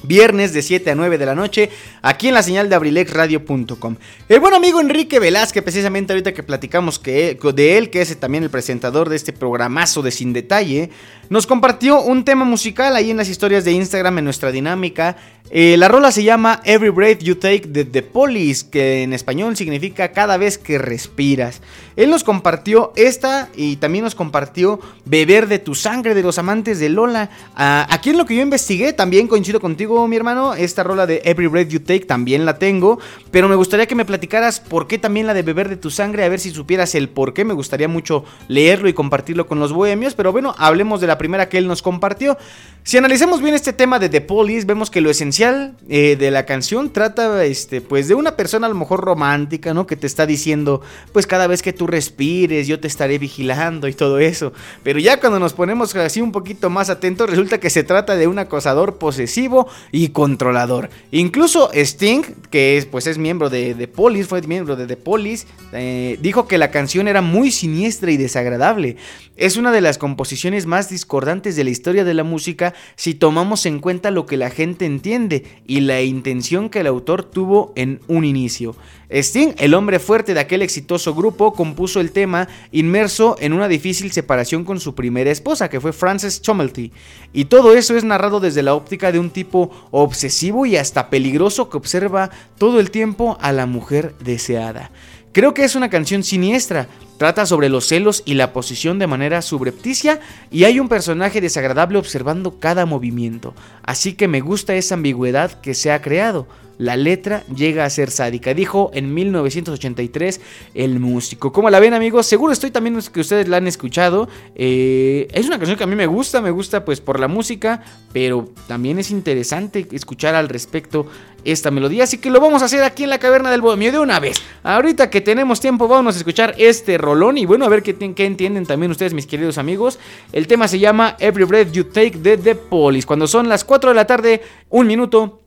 Viernes de 7 a 9 de la noche, aquí en la señal de abrilexradio.com. El buen amigo Enrique Velázquez, precisamente ahorita que platicamos que, de él, que es también el presentador de este programazo de Sin Detalle, nos compartió un tema musical ahí en las historias de Instagram en nuestra dinámica. Eh, la rola se llama Every Breath You Take de The Police, que en español significa cada vez que respiras. Él nos compartió esta y también nos compartió Beber de tu sangre de los amantes de Lola. Ah, aquí en lo que yo investigué, también coincido contigo, mi hermano. Esta rola de Every Breath You Take también la tengo. Pero me gustaría que me platicaras por qué también la de Beber de tu sangre. A ver si supieras el por qué. Me gustaría mucho leerlo y compartirlo con los bohemios. Pero bueno, hablemos de la primera que él nos compartió. Si analizamos bien este tema de The Police, vemos que lo esencial eh, de la canción trata, este, pues, de una persona a lo mejor romántica, ¿no? Que te está diciendo, pues, cada vez que tú respires, yo te estaré vigilando y todo eso. Pero ya cuando nos ponemos así un poquito más atentos, resulta que se trata de un acosador posesivo y controlador. Incluso Sting, que es, pues, es miembro de The Police, fue miembro de The Police, eh, dijo que la canción era muy siniestra y desagradable. Es una de las composiciones más discordantes de la historia de la música si tomamos en cuenta lo que la gente entiende y la intención que el autor tuvo en un inicio. Sting, el hombre fuerte de aquel exitoso grupo, compuso el tema inmerso en una difícil separación con su primera esposa, que fue Frances Chomelty. Y todo eso es narrado desde la óptica de un tipo obsesivo y hasta peligroso que observa todo el tiempo a la mujer deseada. Creo que es una canción siniestra, trata sobre los celos y la posición de manera subrepticia y hay un personaje desagradable observando cada movimiento, así que me gusta esa ambigüedad que se ha creado. La letra llega a ser sádica, dijo en 1983 el músico. ¿Cómo la ven amigos? Seguro estoy también que ustedes la han escuchado. Eh, es una canción que a mí me gusta, me gusta pues por la música, pero también es interesante escuchar al respecto esta melodía. Así que lo vamos a hacer aquí en la caverna del bohemio de una vez. Ahorita que tenemos tiempo, vamos a escuchar este rolón. Y bueno, a ver qué, qué entienden también ustedes, mis queridos amigos. El tema se llama Every Breath You Take de The Police. Cuando son las 4 de la tarde, un minuto.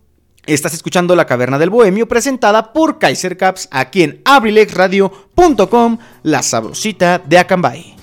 Estás escuchando La Caverna del Bohemio presentada por Kaiser Caps aquí en abrilexradio.com, la sabrosita de Acambay.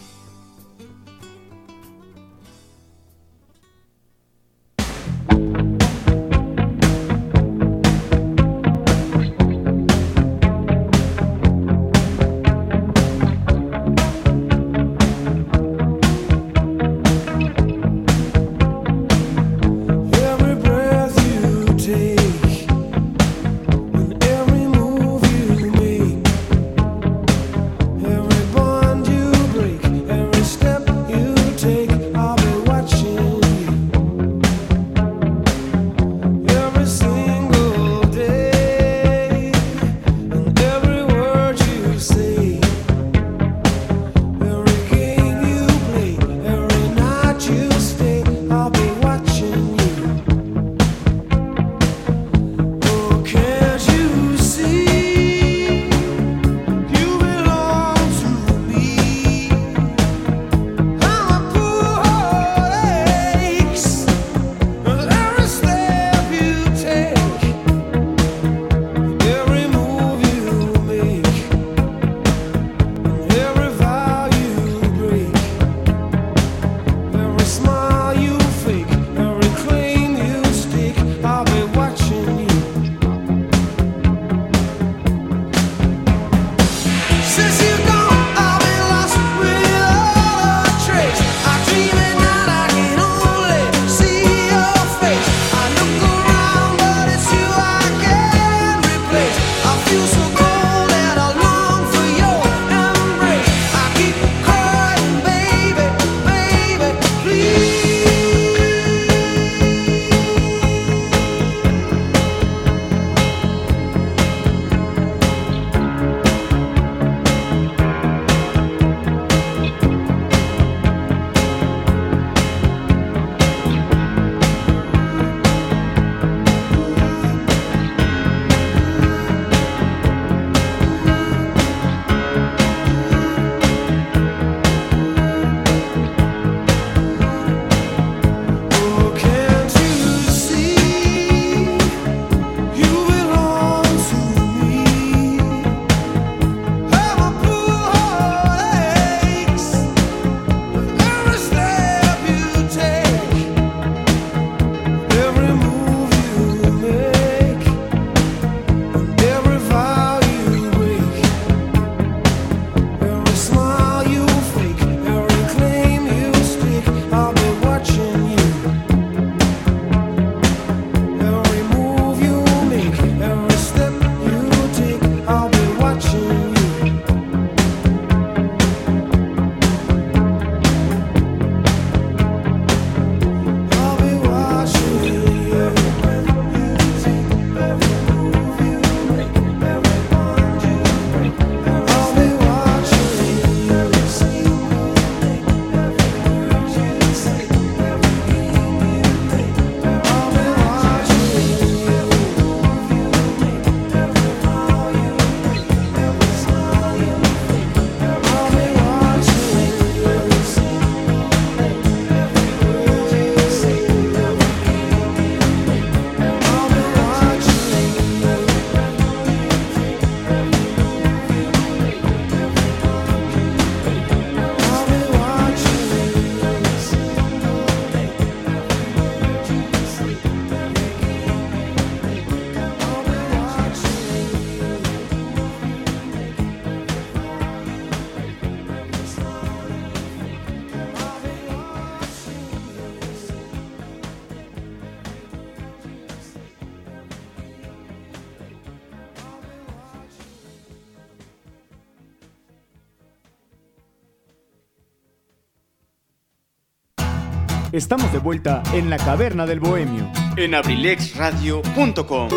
Estamos de vuelta en la caverna del bohemio.
En abrilexradio.com.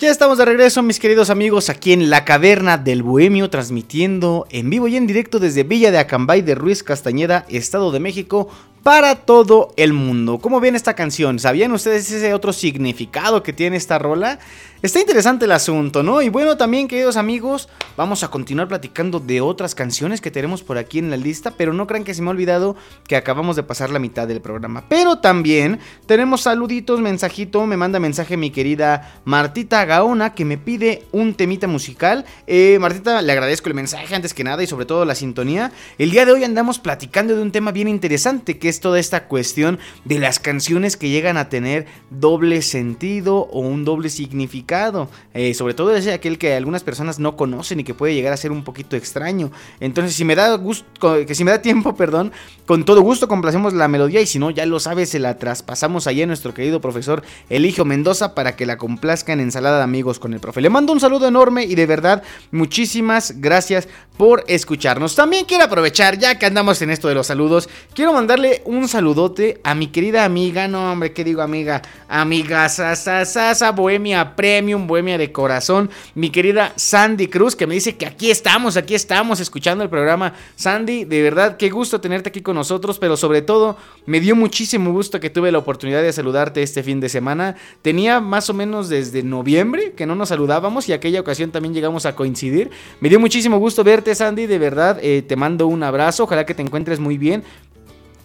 Ya estamos de regreso, mis queridos amigos, aquí en la caverna del Bohemio, transmitiendo en vivo y en directo desde Villa de Acambay de Ruiz Castañeda, Estado de México, para todo el mundo. ¿Cómo viene esta canción? ¿Sabían ustedes ese otro significado que tiene esta rola? Está interesante el asunto, ¿no? Y bueno, también, queridos amigos, vamos a continuar platicando de otras canciones que tenemos por aquí en la lista, pero no crean que se me ha olvidado que acabamos de pasar la mitad del programa. Pero también tenemos saluditos, mensajito, me manda mensaje mi querida Martita Gaona que me pide un temita musical. Eh, Martita, le agradezco el mensaje antes que nada y sobre todo la sintonía. El día de hoy andamos platicando de un tema bien interesante que es toda esta cuestión de las canciones que llegan a tener doble sentido o un doble significado. Eh, sobre todo ese aquel que algunas personas no conocen y que puede llegar a ser un poquito extraño. Entonces, si me da gusto, que si me da tiempo, perdón, con todo gusto complacemos la melodía y si no, ya lo sabes, se la traspasamos allá a nuestro querido profesor Eligio Mendoza para que la complazca en ensalada de amigos con el profe. Le mando un saludo enorme y de verdad muchísimas gracias por escucharnos. También quiero aprovechar, ya que andamos en esto de los saludos, quiero mandarle un saludote a mi querida amiga, no hombre, ¿qué digo amiga? Amiga Sasa Bohemia Premium, Bohemia de corazón, mi querida Sandy Cruz, que me dice que aquí estamos, aquí estamos escuchando el programa. Sandy, de verdad, qué gusto tenerte aquí con nosotros, pero sobre todo me dio muchísimo gusto que tuve la oportunidad de saludarte este fin de semana. Tenía más o menos desde noviembre que no nos saludábamos y aquella ocasión también llegamos a coincidir. Me dio muchísimo gusto verte, Sandy, de verdad, eh, te mando un abrazo, ojalá que te encuentres muy bien.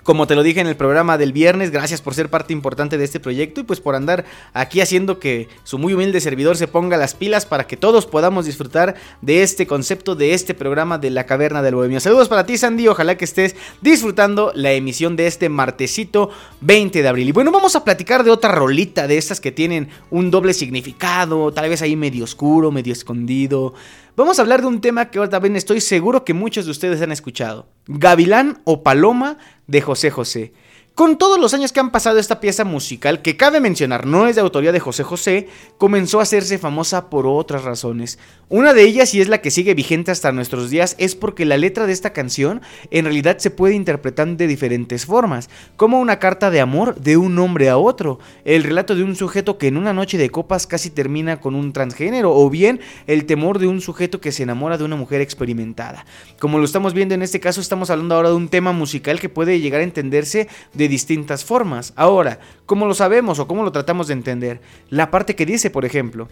Como te lo dije en el programa del viernes, gracias por ser parte importante de este proyecto y pues por andar aquí haciendo que su muy humilde servidor se ponga las pilas para que todos podamos disfrutar de este concepto, de este programa de la caverna del bohemio. Saludos para ti Sandy, ojalá que estés disfrutando la emisión de este martesito 20 de abril. Y bueno, vamos a platicar de otra rolita de estas que tienen un doble significado, tal vez ahí medio oscuro, medio escondido. Vamos a hablar de un tema que ahora también estoy seguro que muchos de ustedes han escuchado. Gavilán o Paloma de José José. Con todos los años que han pasado esta pieza musical, que cabe mencionar no es de autoría de José José, comenzó a hacerse famosa por otras razones. Una de ellas, y es la que sigue vigente hasta nuestros días, es porque la letra de esta canción en realidad se puede interpretar de diferentes formas, como una carta de amor de un hombre a otro, el relato de un sujeto que en una noche de copas casi termina con un transgénero, o bien el temor de un sujeto que se enamora de una mujer experimentada. Como lo estamos viendo en este caso, estamos hablando ahora de un tema musical que puede llegar a entenderse de distintas formas. Ahora, ¿cómo lo sabemos o cómo lo tratamos de entender? La parte que dice, por ejemplo,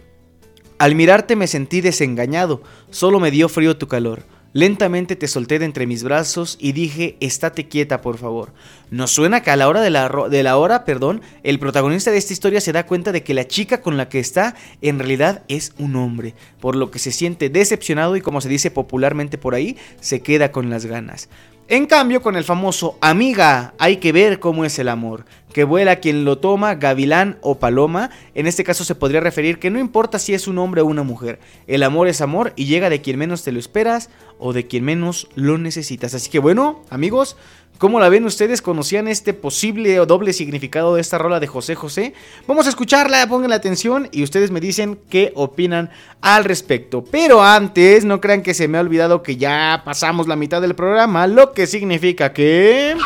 al mirarte me sentí desengañado, solo me dio frío tu calor. Lentamente te solté de entre mis brazos y dije, estate quieta, por favor. Nos suena que a la hora de la, de la hora, perdón, el protagonista de esta historia se da cuenta de que la chica con la que está en realidad es un hombre, por lo que se siente decepcionado y como se dice popularmente por ahí, se queda con las ganas. En cambio, con el famoso amiga, hay que ver cómo es el amor, que vuela quien lo toma, gavilán o paloma, en este caso se podría referir que no importa si es un hombre o una mujer, el amor es amor y llega de quien menos te lo esperas o de quien menos lo necesitas. Así que bueno, amigos, ¿Cómo la ven ustedes? ¿Conocían este posible o doble significado de esta rola de José José? Vamos a escucharla, pongan la atención y ustedes me dicen qué opinan al respecto. Pero antes, no crean que se me ha olvidado que ya pasamos la mitad del programa, lo que significa que...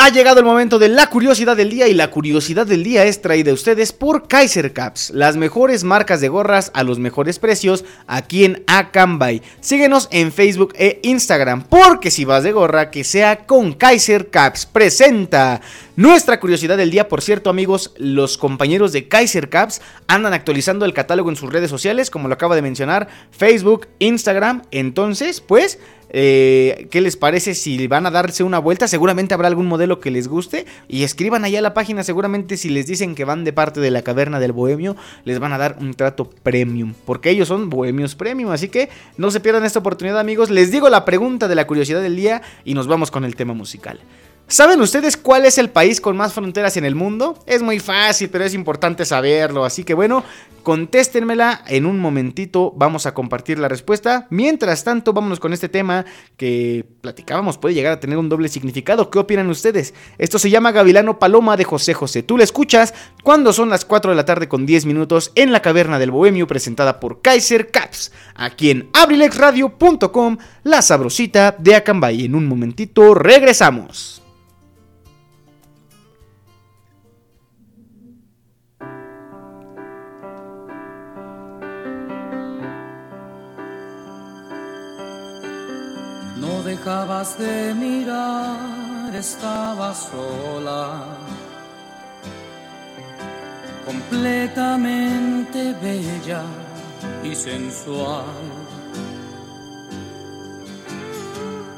Ha llegado el momento de la curiosidad del día y la curiosidad del día es traída a ustedes por Kaiser Caps, las mejores marcas de gorras a los mejores precios aquí en Acambay. Síguenos en Facebook e Instagram, porque si vas de gorra, que sea con Kaiser Caps. Presenta nuestra curiosidad del día, por cierto amigos, los compañeros de Kaiser Caps andan actualizando el catálogo en sus redes sociales, como lo acaba de mencionar, Facebook, Instagram. Entonces, pues... Eh, ¿Qué les parece si van a darse una vuelta? Seguramente habrá algún modelo que les guste. Y escriban allá a la página. Seguramente si les dicen que van de parte de la caverna del bohemio, les van a dar un trato premium. Porque ellos son bohemios premium. Así que no se pierdan esta oportunidad, amigos. Les digo la pregunta de la curiosidad del día y nos vamos con el tema musical. ¿Saben ustedes cuál es el país con más fronteras en el mundo? Es muy fácil, pero es importante saberlo. Así que bueno, contéstenmela en un momentito. Vamos a compartir la respuesta. Mientras tanto, vámonos con este tema que platicábamos. Puede llegar a tener un doble significado. ¿Qué opinan ustedes? Esto se llama Gavilano Paloma de José José. Tú la escuchas cuando son las 4 de la tarde con 10 minutos en la caverna del Bohemio presentada por Kaiser Caps. Aquí en abrilexradio.com, la sabrosita de Acambay. En un momentito regresamos.
Dejabas de mirar, estabas sola, completamente bella y sensual.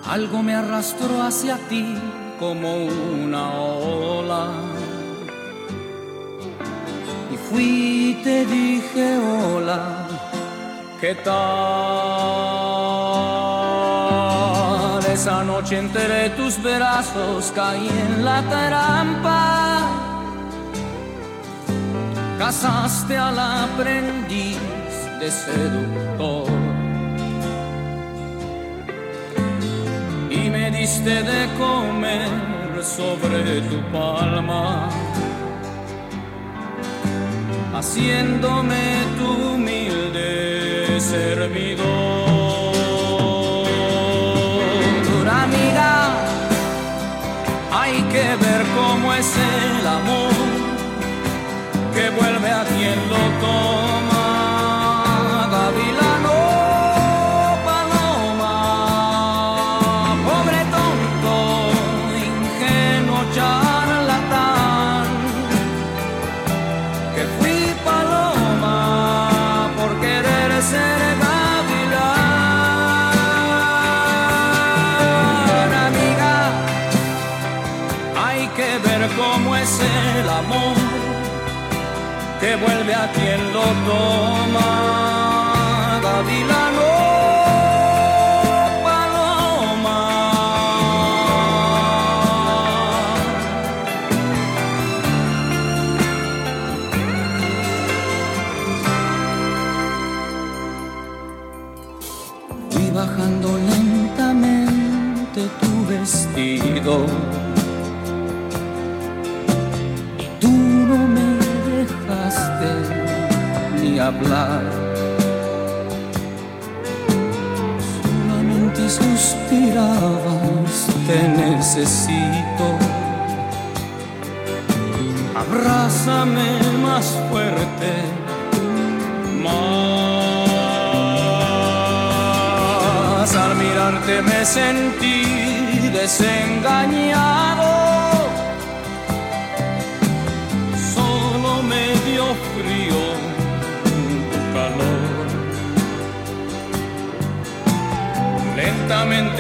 Algo me arrastró hacia ti como una ola. Y fui y te dije hola, ¿qué tal? Esa noche entre tus brazos caí en la trampa. Casaste al aprendiz de seductor. Y me diste de comer sobre tu palma haciéndome tu humilde servidor. Es el amor que vuelve a quien lo toma. A quien te necesito. Abrázame más fuerte, más. Al mirarte me sentí desengañado.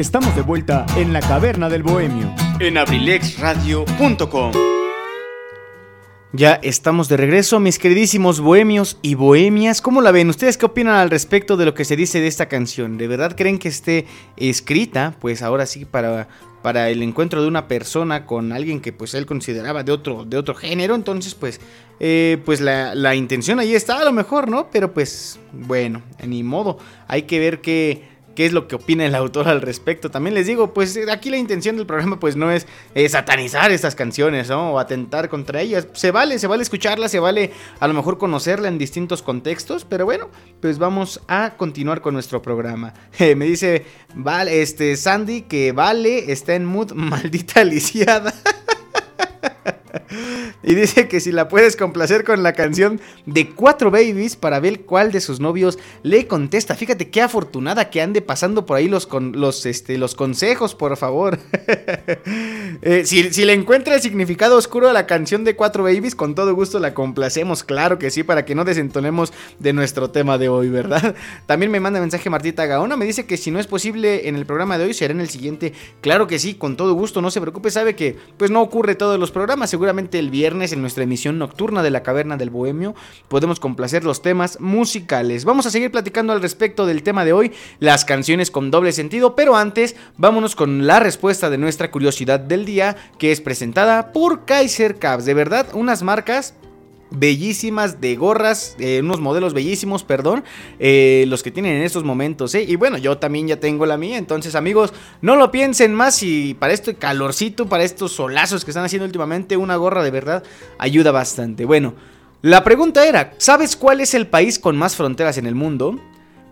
Estamos de vuelta en la caverna del bohemio.
En abrilexradio.com. Ya estamos de regreso, mis queridísimos bohemios y bohemias. ¿Cómo la ven? ¿Ustedes qué opinan al respecto de lo que se dice de esta canción? ¿De verdad creen que esté escrita? Pues ahora sí, para para el encuentro de una persona con alguien que pues él consideraba de otro, de otro género. Entonces pues, eh, pues la, la intención ahí está a lo mejor, ¿no? Pero pues bueno, ni modo. Hay que ver qué, qué es lo que opina el autor al respecto. También les digo, pues aquí la intención del programa pues no es eh, satanizar estas canciones, ¿no? O atentar contra ellas. Se vale, se vale escucharlas, se vale a lo mejor conocerla en distintos contextos, pero bueno, pues vamos a continuar con nuestro programa. Eh, me dice, vale, este, Sandy, que vale, está en mood maldita lisiada. Y dice que si la puedes complacer con la canción de Cuatro Babies para ver cuál de sus novios le contesta. Fíjate qué afortunada que ande pasando por ahí los, con, los, este, los consejos, por favor. Eh, si, si le encuentra el significado oscuro a la canción de Cuatro Babies, con todo gusto la complacemos, claro que sí, para que no desentonemos de nuestro tema de hoy, ¿verdad? También me manda mensaje Martita Gaona, me dice que si no es posible en el programa de hoy, será en el siguiente. Claro que sí, con todo gusto, no se preocupe, sabe que pues no ocurre todos los programas, seguramente el viernes en nuestra emisión nocturna de la Caverna del Bohemio podemos complacer los temas musicales. Vamos a seguir platicando al respecto del tema de hoy, las canciones con doble sentido, pero antes vámonos con la respuesta de nuestra curiosidad del día que es presentada por Kaiser Caps. De verdad, unas marcas bellísimas de gorras, eh, unos modelos bellísimos, perdón, eh, los que tienen en estos momentos, ¿eh? Y bueno, yo también ya tengo la mía, entonces amigos, no lo piensen más y para este calorcito, para estos solazos que están haciendo últimamente, una gorra de verdad ayuda bastante. Bueno, la pregunta era, ¿sabes cuál es el país con más fronteras en el mundo?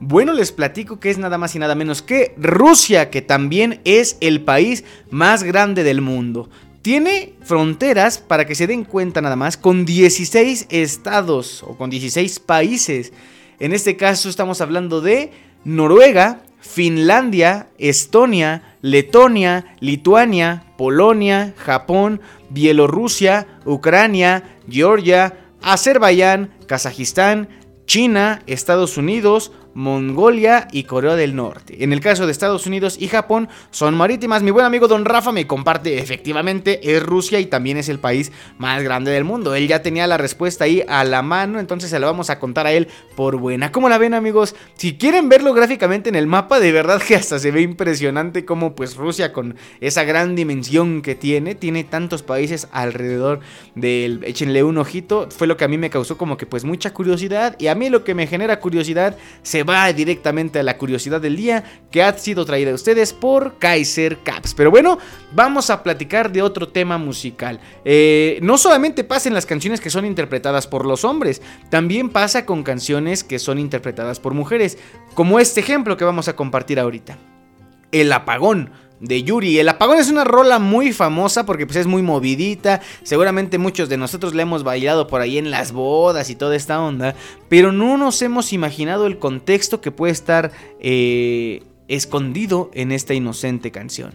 Bueno, les platico que es nada más y nada menos que Rusia, que también es el país más grande del mundo. Tiene fronteras, para que se den cuenta nada más, con 16 estados o con 16 países. En este caso estamos hablando de Noruega, Finlandia, Estonia, Letonia, Lituania, Polonia, Japón, Bielorrusia, Ucrania, Georgia, Azerbaiyán, Kazajistán, China, Estados Unidos, Mongolia y Corea del Norte. En el caso de Estados Unidos y Japón son marítimas. Mi buen amigo Don Rafa me comparte, efectivamente es Rusia y también es el país más grande del mundo. Él ya tenía la respuesta ahí a la mano, entonces se la vamos a contar a él por buena. ¿Cómo la ven amigos? Si quieren verlo gráficamente en el mapa, de verdad que hasta se ve impresionante como pues Rusia con esa gran dimensión que tiene, tiene tantos países alrededor del... Échenle un ojito, fue lo que a mí me causó como que pues mucha curiosidad y a mí lo que me genera curiosidad se va directamente a la curiosidad del día que ha sido traída a ustedes por Kaiser Caps. Pero bueno, vamos a platicar de otro tema musical. Eh, no solamente pasa en las canciones que son interpretadas por los hombres, también pasa con canciones que son interpretadas por mujeres, como este ejemplo que vamos a compartir ahorita. El apagón de Yuri. El apagón es una rola muy famosa porque pues es muy movidita. Seguramente muchos de nosotros la hemos bailado por ahí en las bodas y toda esta onda. Pero no nos hemos imaginado el contexto que puede estar eh, escondido en esta inocente canción.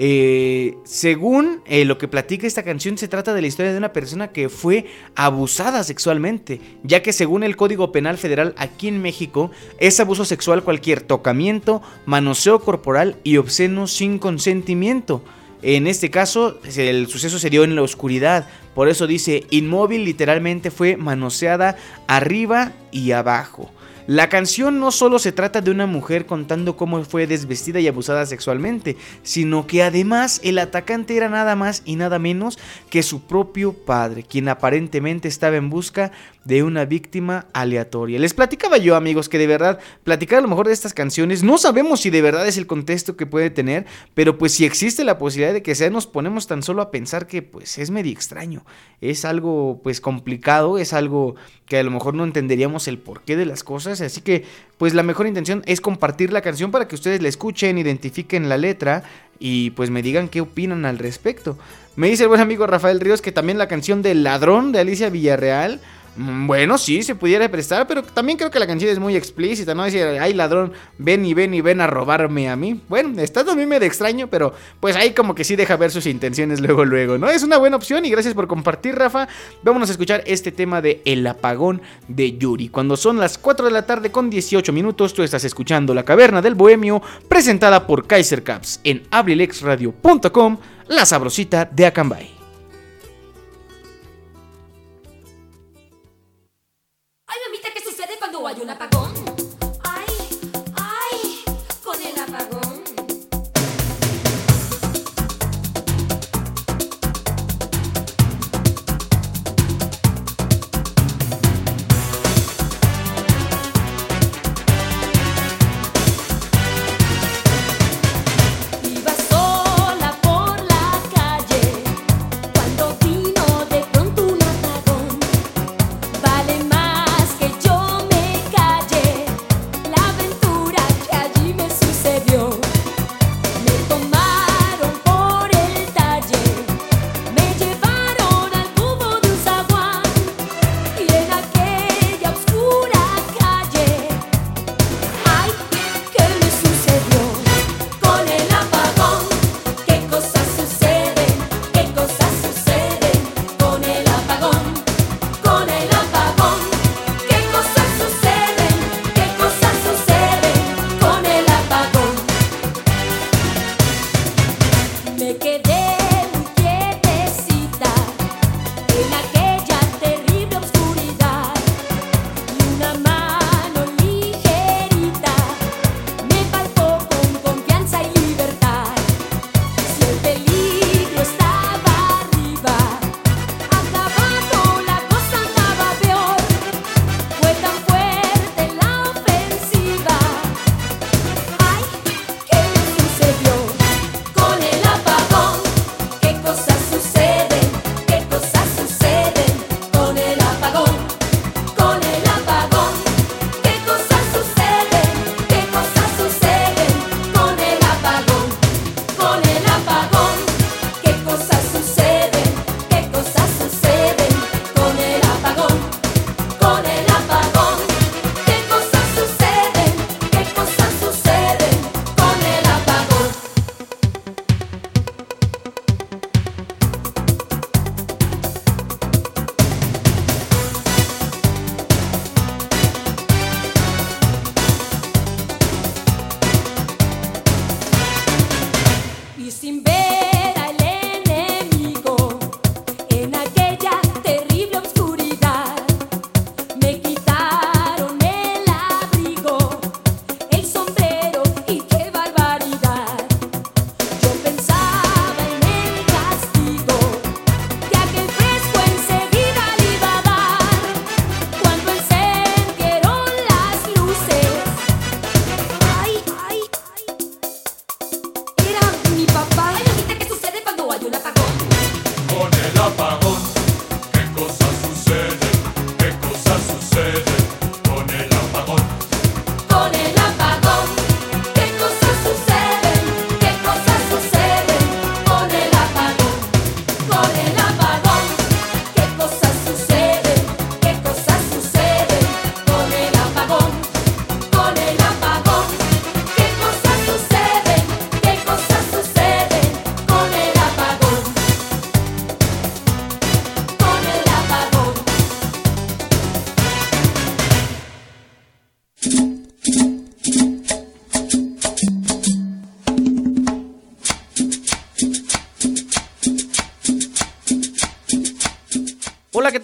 Eh, según eh, lo que platica esta canción, se trata de la historia de una persona que fue abusada sexualmente, ya que según el Código Penal Federal aquí en México, es abuso sexual cualquier tocamiento, manoseo corporal y obsceno sin consentimiento. En este caso, el suceso se dio en la oscuridad, por eso dice, inmóvil literalmente fue manoseada arriba y abajo. La canción no solo se trata de una mujer contando cómo fue desvestida y abusada sexualmente, sino que además el atacante era nada más y nada menos que su propio padre, quien aparentemente estaba en busca de una víctima aleatoria. Les platicaba yo, amigos, que de verdad platicar a lo mejor de estas canciones, no sabemos si de verdad es el contexto que puede tener, pero pues si existe la posibilidad de que sea, nos ponemos tan solo a pensar que pues es medio extraño, es algo pues complicado, es algo que a lo mejor no entenderíamos el porqué de las cosas, así que pues la mejor intención es compartir la canción para que ustedes la escuchen, identifiquen la letra y pues me digan qué opinan al respecto. Me dice el buen amigo Rafael Ríos que también la canción del ladrón de Alicia Villarreal Bueno, sí, se pudiera prestar, pero también creo que la canción es muy explícita, ¿no? Decir, ay ladrón, ven y ven y ven a robarme a mí. Bueno, está también medio extraño, pero pues ahí como que sí deja ver sus intenciones luego, luego, ¿no? Es una buena opción y gracias por compartir, Rafa. Vámonos a escuchar este tema de El apagón de Yuri. Cuando son las 4 de la tarde con 18 minutos, tú estás escuchando La Caverna del Bohemio, presentada por Kaiser Caps en abrilexradio.com, la sabrosita de Acambay.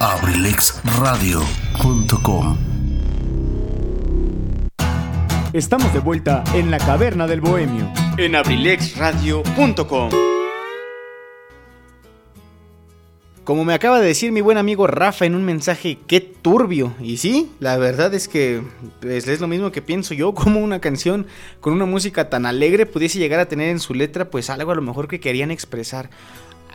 abrilexradio.com Estamos de vuelta en la caverna del bohemio.
En abrilexradio.com. Como me acaba de decir mi buen amigo Rafa en un mensaje, qué turbio. Y sí, la verdad es que pues, es lo mismo que pienso yo, como una canción con una música tan alegre pudiese llegar a tener en su letra pues algo a lo mejor que querían expresar.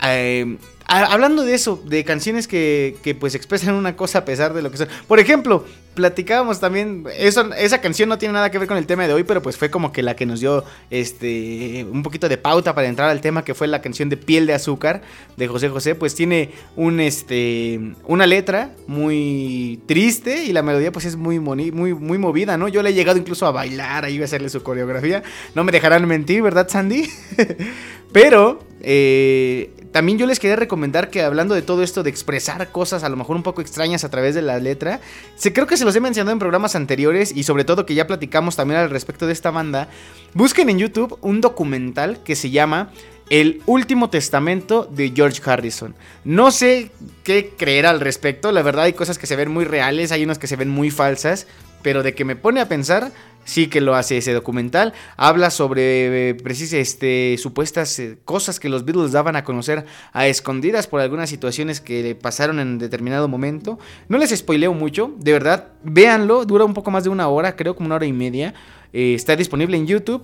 Eh, hablando de eso, de canciones que, que, pues expresan una cosa a pesar de lo que son. Por ejemplo, platicábamos también, eso, esa canción no tiene nada que ver con el tema de hoy, pero pues fue como que la que nos dio este un poquito de pauta para entrar al tema que fue la canción de Piel de Azúcar de José José, pues tiene un este una letra muy triste y la melodía pues es muy moni- muy muy movida, ¿no? Yo le he llegado incluso a bailar, ahí a hacerle su coreografía. No me dejarán mentir, ¿verdad, Sandy? Pero eh, también yo les quería recomendar que hablando de todo esto de expresar cosas a lo mejor un poco extrañas a través de la letra, se, creo que se los he mencionado en programas anteriores y sobre todo que ya platicamos también al respecto de esta banda, busquen en YouTube un documental que se llama El último testamento de George Harrison. No sé qué creer al respecto, la verdad hay cosas que se ven muy reales, hay unas que se ven muy falsas, pero de que me pone a pensar, sí que lo hace ese documental. Habla sobre eh, este, supuestas eh, cosas que los Beatles daban a conocer a escondidas por algunas situaciones que pasaron en determinado momento. No les spoileo mucho, de verdad, véanlo, dura un poco más de una hora, creo como una hora y media. Eh, está disponible en YouTube.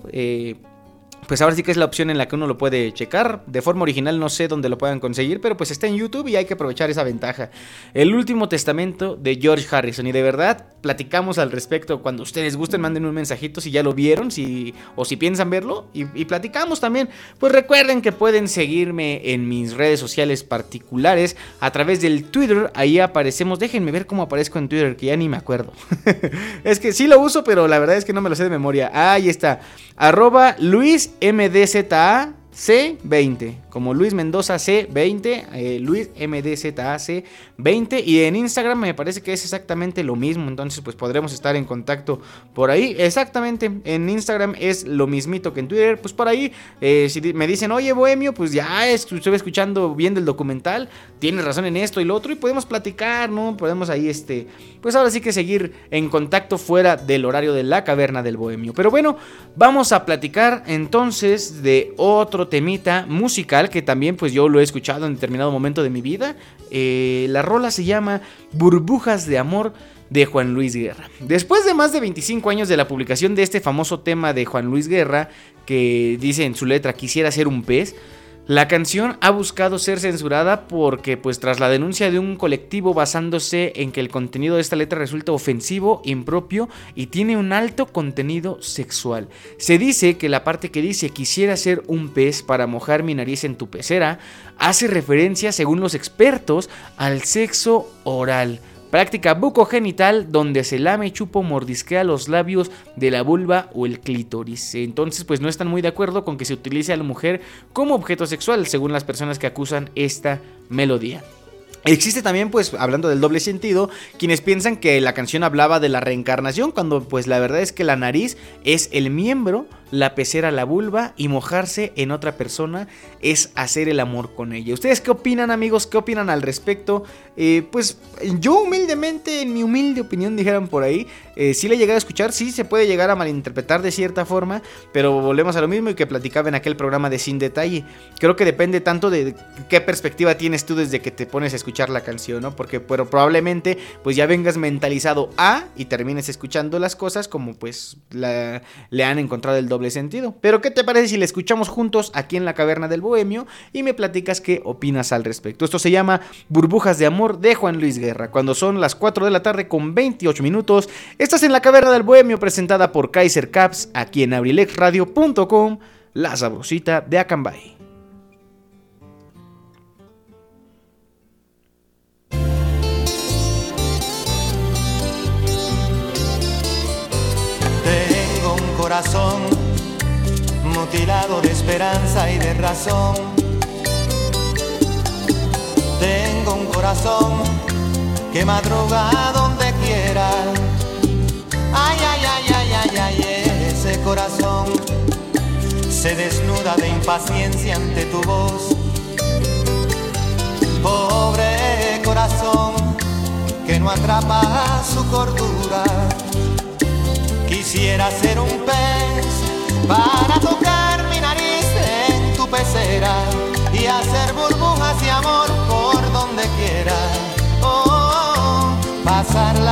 Pues ahora sí que es la opción en la que uno lo puede checar. De forma original no sé dónde lo puedan conseguir, pero pues está en YouTube y hay que aprovechar esa ventaja. El último testamento de George Harrison. Y de verdad, platicamos al respecto. Cuando ustedes gusten, manden un mensajito si ya lo vieron si, o si piensan verlo. Y, y platicamos también. Pues recuerden que pueden seguirme en mis redes sociales particulares a través del Twitter. Ahí aparecemos. Déjenme ver cómo aparezco en Twitter, que ya ni me acuerdo. es que sí lo uso, pero la verdad es que no me lo sé de memoria. Ahí está. Arroba Luis MDZA C20. Como Luis Mendoza C20. eh, Luis MDZA C20. Y en Instagram me parece que es exactamente lo mismo. Entonces, pues podremos estar en contacto por ahí. Exactamente. En Instagram es lo mismito que en Twitter. Pues por ahí, eh, si me dicen, oye, Bohemio, pues ya estuve escuchando bien del documental. Tienes razón en esto y lo otro. Y podemos platicar, ¿no? Podemos ahí, este. Pues ahora sí que seguir en contacto fuera del horario de la caverna del Bohemio. Pero bueno, vamos a platicar entonces de otro temita musical que también pues yo lo he escuchado en determinado momento de mi vida. Eh, la rola se llama Burbujas de Amor de Juan Luis Guerra. Después de más de 25 años de la publicación de este famoso tema de Juan Luis Guerra, que dice en su letra quisiera ser un pez, la canción ha buscado ser censurada porque, pues, tras la denuncia de un colectivo basándose en que el contenido de esta letra resulta ofensivo, impropio y tiene un alto contenido sexual. Se dice que la parte que dice quisiera ser un pez para mojar mi nariz en tu pecera hace referencia, según los expertos, al sexo oral. Práctica bucogenital donde se lame, chupo, mordisquea los labios de la vulva o el clítoris. Entonces, pues no están muy de acuerdo con que se utilice a la mujer como objeto sexual, según las personas que acusan esta melodía. Existe también, pues, hablando del doble sentido, quienes piensan que la canción hablaba de la reencarnación, cuando pues la verdad es que la nariz es el miembro, la pecera la vulva y mojarse en otra persona es hacer el amor con ella. ¿Ustedes qué opinan amigos? ¿Qué opinan al respecto? Eh, pues yo humildemente, en mi humilde opinión, dijeran por ahí, eh, sí le llegué a escuchar, sí se puede llegar a malinterpretar de cierta forma, pero volvemos a lo mismo y que platicaba en aquel programa de Sin Detalle. Creo que depende tanto de qué perspectiva tienes tú desde que te pones a escuchar la canción, ¿no? Porque pero probablemente pues ya vengas mentalizado a y termines escuchando las cosas como pues le han encontrado el doble sentido. Pero ¿qué te parece si le escuchamos juntos aquí en la caverna del Bohemio y me platicas qué opinas al respecto? Esto se llama Burbujas de Amor de Juan Luis Guerra. Cuando son las 4 de la tarde con 28 minutos, estás en la caverna del Bohemio presentada por Kaiser Caps aquí en abrilexradio.com. La Sabrosita de Acambay.
Tengo un corazón mutilado de esperanza y de razón. Tengo un corazón que madruga donde quiera. Ay, ay, ay, ay, ay, ay, ese corazón se desnuda de impaciencia ante tu voz. Pobre corazón que no atrapa su cordura. Quisiera ser un pez para tocar mi nariz en tu pecera y hacer burbujas de amor por donde quiera. Oh, la noche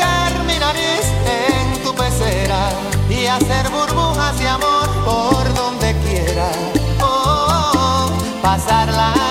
en tu pecera y hacer burbujas de amor por donde quiera. Pasar la noche en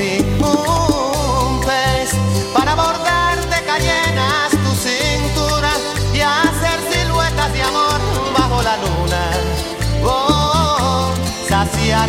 Un pez para bordar de cayenas tu cintura y hacer siluetas de amor bajo la luna. Oh, saciar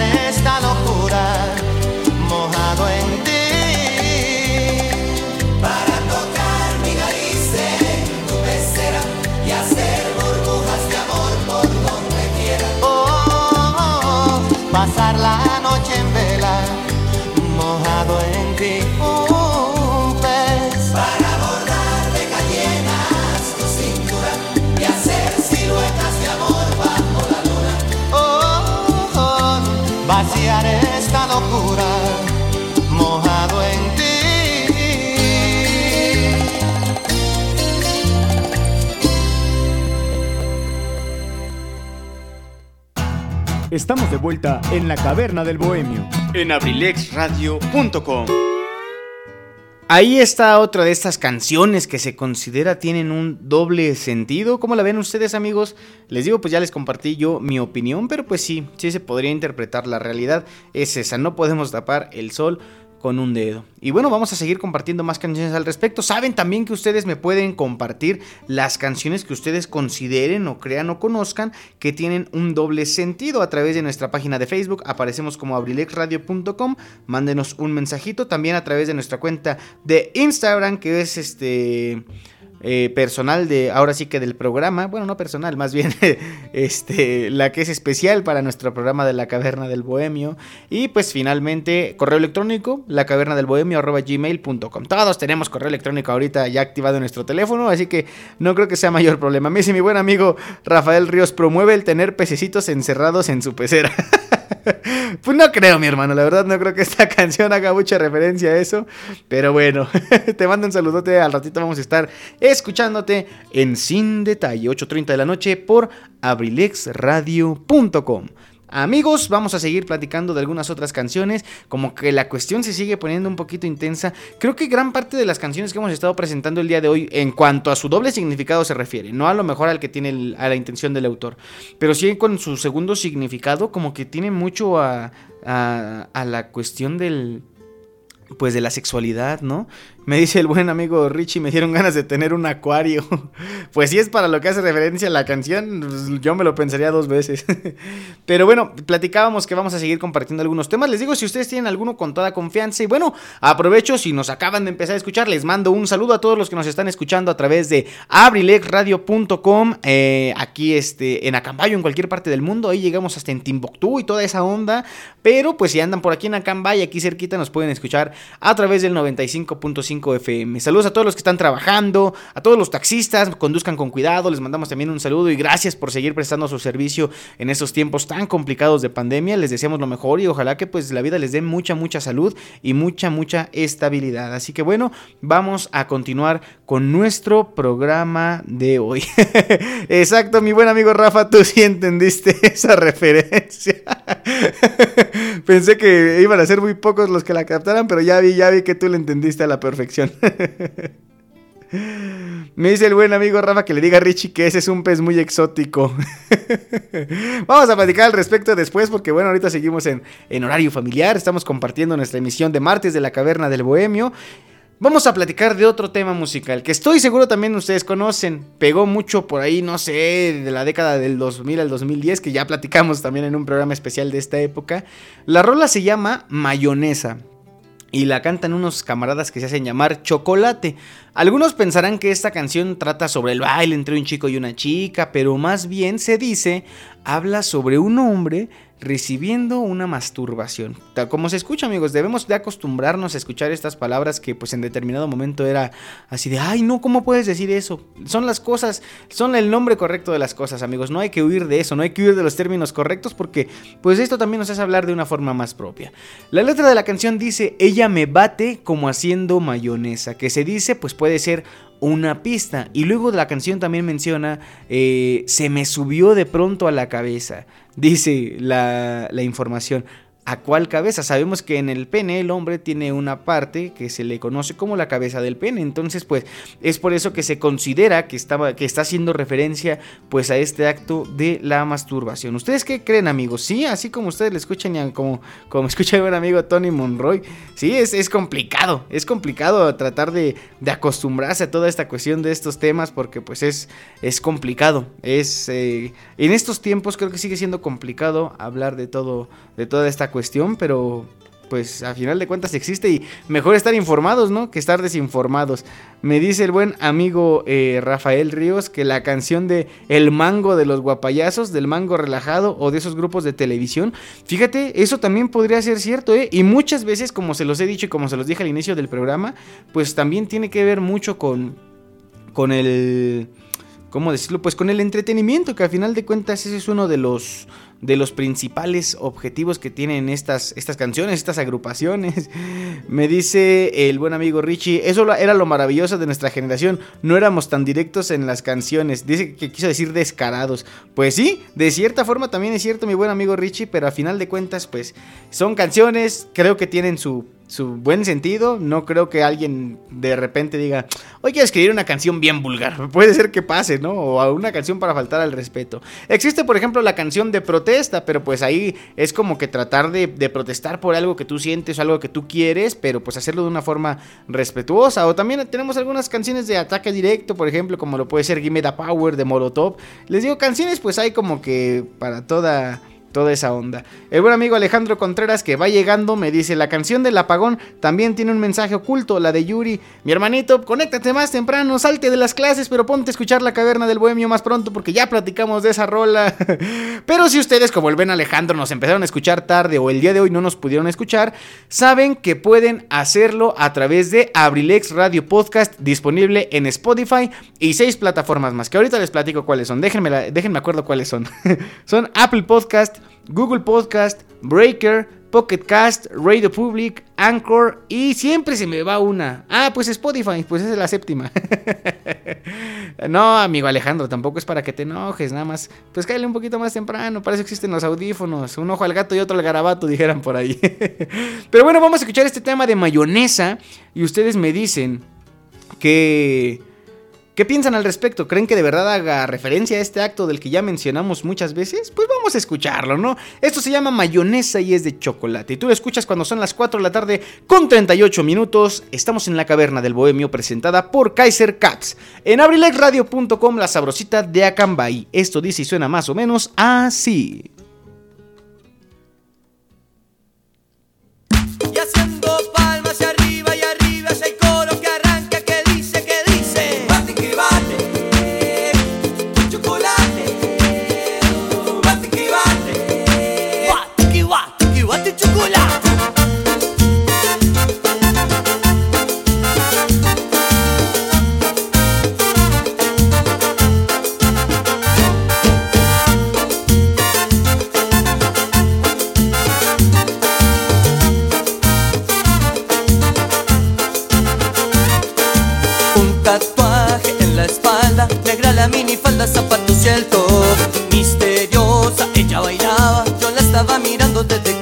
Estamos de vuelta en la caverna del bohemio.
En abrilexradio.com. Ahí está otra de estas canciones que se considera tienen un doble sentido. ¿Cómo la ven ustedes, amigos? Les digo, pues ya les compartí yo mi opinión, pero pues sí, sí se podría interpretar. La realidad es esa, no podemos tapar el sol con un dedo. Y bueno, vamos a seguir compartiendo más canciones al respecto. Saben también que ustedes me pueden compartir las canciones que ustedes consideren o crean o conozcan que tienen un doble sentido a través de nuestra página de Facebook. Aparecemos como abrilexradio.com. Mándenos un mensajito también a través de nuestra cuenta de Instagram que es este eh, personal de, ahora sí que del programa, bueno, no personal, más bien, este, la que es especial para nuestro programa de la Caverna del Bohemio. Y pues finalmente, correo electrónico, la caverna del bohemio. Todos tenemos correo electrónico ahorita ya activado en nuestro teléfono, así que no creo que sea mayor problema. Me dice mi buen amigo Rafael Ríos, promueve el tener pececitos encerrados en su pecera. Pues no creo, mi hermano. La verdad, no creo que esta canción haga mucha referencia a eso. Pero bueno, te mando un saludote. Al ratito vamos a estar escuchándote en Sin Detalle, 8.30 de la noche por abrilexradio.com. Amigos, vamos a seguir platicando de algunas otras canciones, como que la cuestión se sigue poniendo un poquito intensa. Creo que gran parte de las canciones que hemos estado presentando el día de hoy, en cuanto a su doble significado se refiere, no a lo mejor al que tiene a la intención del autor, pero sí con su segundo significado, como que tiene mucho a, a, a la cuestión del, pues de la sexualidad, ¿no? Me dice el buen amigo Richie, me dieron ganas de tener un acuario. Pues si es para lo que hace referencia la canción, pues, yo me lo pensaría dos veces. Pero bueno, platicábamos que vamos a seguir compartiendo algunos temas. Les digo, si ustedes tienen alguno con toda confianza. Y bueno, aprovecho, si nos acaban de empezar a escuchar, les mando un saludo a todos los que nos están escuchando a través de abrilexradio.com. eh, aquí este, en Acambayo, en cualquier parte del mundo. Ahí llegamos hasta en Timbuktu y toda esa onda. Pero pues si andan por aquí en Acambay, aquí cerquita, nos pueden escuchar a través del 95.5 FM. Saludos a todos los que están trabajando, a todos los taxistas, conduzcan con cuidado, les mandamos también un saludo y gracias por seguir prestando su servicio en estos tiempos tan complicados de pandemia. Les deseamos lo mejor y ojalá que pues la vida les dé mucha, mucha salud y mucha, mucha estabilidad. Así que bueno, vamos a continuar con nuestro programa de hoy. Exacto, mi buen amigo Rafa, tú sí entendiste esa referencia. Pensé que iban a ser muy pocos los que la captaran, pero ya vi, ya vi que tú la entendiste a la perfección. Me dice el buen amigo Rafa que le diga a Richie que ese es un pez muy exótico. Vamos a platicar al respecto después porque bueno, ahorita seguimos en, en horario familiar, estamos compartiendo nuestra emisión de martes de la Caverna del Bohemio. Vamos a platicar de otro tema musical que estoy seguro también ustedes conocen. Pegó mucho por ahí, no sé, de la década del 2000 al 2010, que ya platicamos también en un programa especial de esta época. La rola se llama Mayonesa y la cantan unos camaradas que se hacen llamar Chocolate. Algunos pensarán que esta canción trata sobre el baile entre un chico y una chica, pero más bien se dice, habla sobre un hombre recibiendo una masturbación. Como se escucha, amigos, debemos de acostumbrarnos a escuchar estas palabras que pues en determinado momento era así de, ay, no, ¿cómo puedes decir eso? Son las cosas, son el nombre correcto de las cosas, amigos. No hay que huir de eso, no hay que huir de los términos correctos porque pues esto también nos hace hablar de una forma más propia. La letra de la canción dice, ella me bate como haciendo mayonesa, que se dice pues puede ser una pista. Y luego la canción también menciona, eh, se me subió de pronto a la cabeza, dice la, la información. ¿A cuál cabeza? Sabemos que en el pene el hombre tiene una parte que se le conoce como la cabeza del pene. Entonces, pues, es por eso que se considera que, estaba, que está haciendo referencia, pues, a este acto de la masturbación. ¿Ustedes qué creen, amigos? Sí, así como ustedes le escuchan, como, como escucha buen amigo Tony Monroy. Sí, es, es complicado. Es complicado tratar de, de acostumbrarse a toda esta cuestión de estos temas porque, pues, es, es complicado. Es, eh, en estos tiempos creo que sigue siendo complicado hablar de todo, de toda esta cuestión, pero pues a final de cuentas existe y mejor estar informados, ¿no? Que estar desinformados. Me dice el buen amigo eh, Rafael Ríos que la canción de El Mango de los Guapayazos, del Mango Relajado o de esos grupos de televisión, fíjate, eso también podría ser cierto, ¿eh? Y muchas veces, como se los he dicho y como se los dije al inicio del programa, pues también tiene que ver mucho con, con el... ¿Cómo decirlo? Pues con el entretenimiento, que al final de cuentas ese es uno de los de los principales objetivos que tienen estas, estas canciones, estas agrupaciones. Me dice el buen amigo Richie, eso era lo maravilloso de nuestra generación, no éramos tan directos en las canciones, dice que quiso decir descarados. Pues sí, de cierta forma también es cierto mi buen amigo Richie, pero a final de cuentas pues son canciones, creo que tienen su su buen sentido. No creo que alguien de repente diga, hoy quiero escribir una canción bien vulgar. Puede ser que pase, ¿no? O una canción para faltar al respeto. Existe, por ejemplo, la canción de protesta, pero pues ahí es como que tratar de, de protestar por algo que tú sientes o algo que tú quieres, pero pues hacerlo de una forma respetuosa. O también tenemos algunas canciones de ataque directo, por ejemplo, como lo puede ser Gimme the Power de Molotov. Les digo, canciones pues hay como que para toda toda esa onda. El buen amigo Alejandro Contreras que va llegando me dice, la canción del apagón también tiene un mensaje oculto, la de Yuri. Mi hermanito, conéctate más temprano, salte de las clases, pero ponte a escuchar la caverna del bohemio más pronto porque ya platicamos de esa rola. pero si ustedes, como el buen Alejandro, nos empezaron a escuchar tarde o el día de hoy no nos pudieron escuchar, saben que pueden hacerlo a través de Abrilex Radio Podcast disponible en Spotify y seis plataformas más, que ahorita les platico cuáles son. Déjenme, la- déjenme acuerdo cuáles son. son Apple Podcast, Google Podcast, Breaker, Pocket Cast, Radio Public, Anchor y siempre se me va una. Ah, pues Spotify, pues esa es la séptima. no, amigo Alejandro, tampoco es para que te enojes, nada más. Pues cállale un poquito más temprano, para eso existen los audífonos. Un ojo al gato y otro al garabato, dijeran por ahí. Pero bueno, vamos a escuchar este tema de mayonesa y ustedes me dicen que... ¿Qué piensan al respecto? ¿Creen que de verdad haga referencia a este acto del que ya mencionamos muchas veces? Pues vamos a escucharlo, ¿no? Esto se llama mayonesa y es de chocolate. Y tú lo escuchas cuando son las 4 de la tarde con 38 minutos. Estamos en la caverna del bohemio presentada por Kaiser Caps. En abrilexradio.com la sabrosita de Acambay. Esto dice y suena más o menos así.
Minifalda, zapatos y. Misteriosa, ella bailaba, yo la estaba mirando desde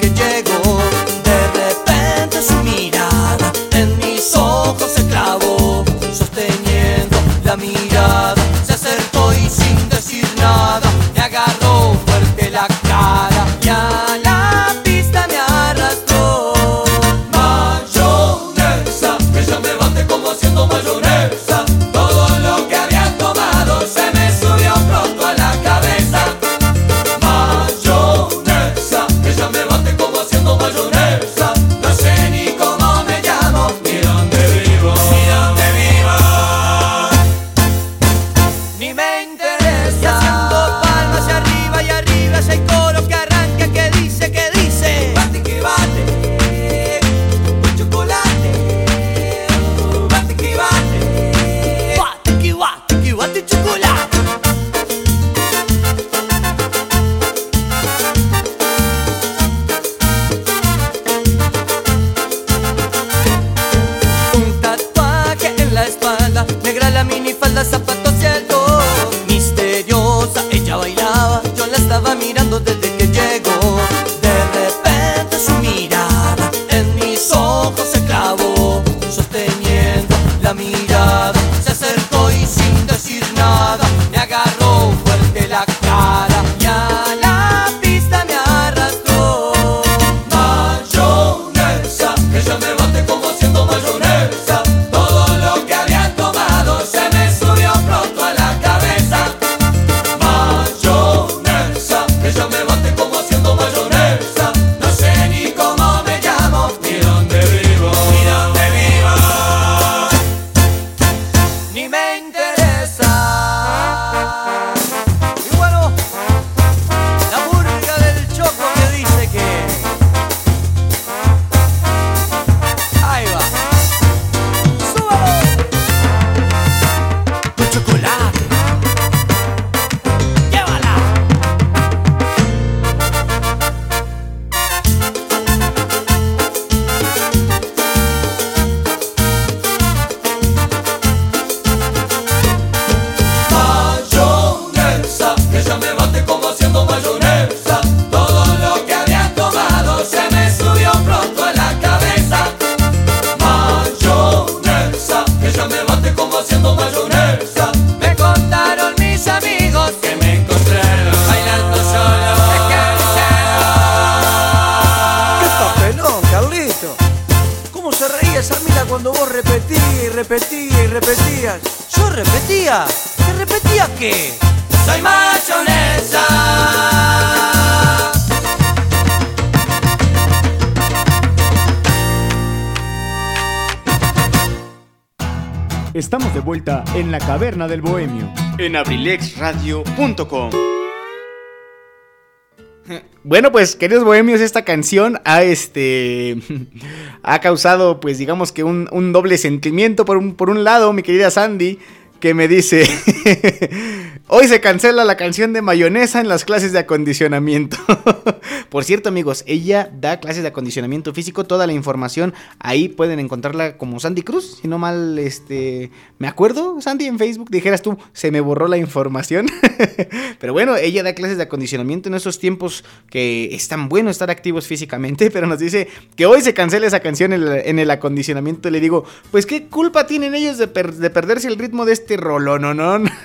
caverna del bohemio.
En abrilexradio.com. Bueno, pues queridos bohemios, esta canción ha este ha causado, pues digamos que un, un doble sentimiento. Por un, por un lado, mi querida Sandy, que me dice: Hoy se cancela la canción de mayonesa en las clases de acondicionamiento. Por cierto, amigos, ella da clases de acondicionamiento físico. Toda la información ahí pueden encontrarla como Sandy Cruz. Si no mal, este. Me acuerdo, Sandy, en Facebook. Dijeras tú, se me borró la información. pero bueno, ella da clases de acondicionamiento en esos tiempos que es tan bueno estar activos físicamente. Pero nos dice que hoy se cancela esa canción en el, en el acondicionamiento. Le digo, pues qué culpa tienen ellos de perderse el ritmo de este rolononón.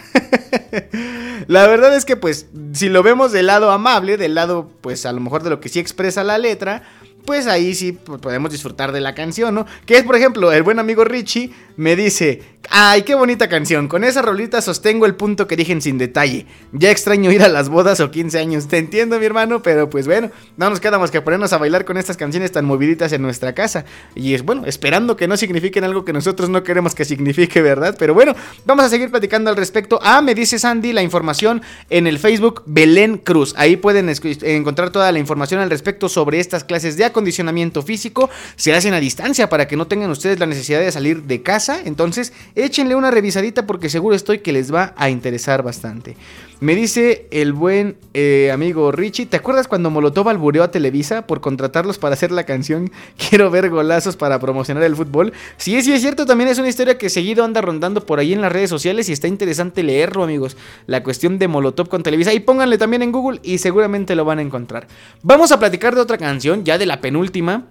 La verdad es que pues si lo vemos del lado amable, del lado pues a lo mejor de lo que sí expresa la letra, pues ahí sí podemos disfrutar de la canción, ¿no? Que es por ejemplo, el buen amigo Richie me dice, ay, qué bonita canción, con esa rolita sostengo el punto que dije sin detalle. Ya extraño ir a las bodas o 15 años, te entiendo mi hermano, pero pues bueno, no nos queda más que ponernos a bailar con estas canciones tan moviditas en nuestra casa. Y es bueno, esperando que no signifiquen algo que nosotros no queremos que signifique, ¿verdad? Pero bueno, vamos a seguir platicando al respecto. Ah, me dice Sandy la información en el Facebook Belén Cruz. Ahí pueden encontrar toda la información al respecto sobre estas clases de acondicionamiento físico. Se hacen a distancia para que no tengan ustedes la necesidad de salir de casa. Entonces, échenle una revisadita porque seguro estoy que les va a interesar bastante. Me dice el buen eh, amigo Richie, ¿te acuerdas cuando Molotov albureó a Televisa por contratarlos para hacer la canción Quiero ver golazos para promocionar el fútbol? Sí, sí es cierto, también es una historia que seguido anda rondando por ahí en las redes sociales y está interesante leerlo, amigos. La cuestión de Molotov con Televisa. Y pónganle también en Google y seguramente lo van a encontrar. Vamos a platicar de otra canción, ya de la penúltima.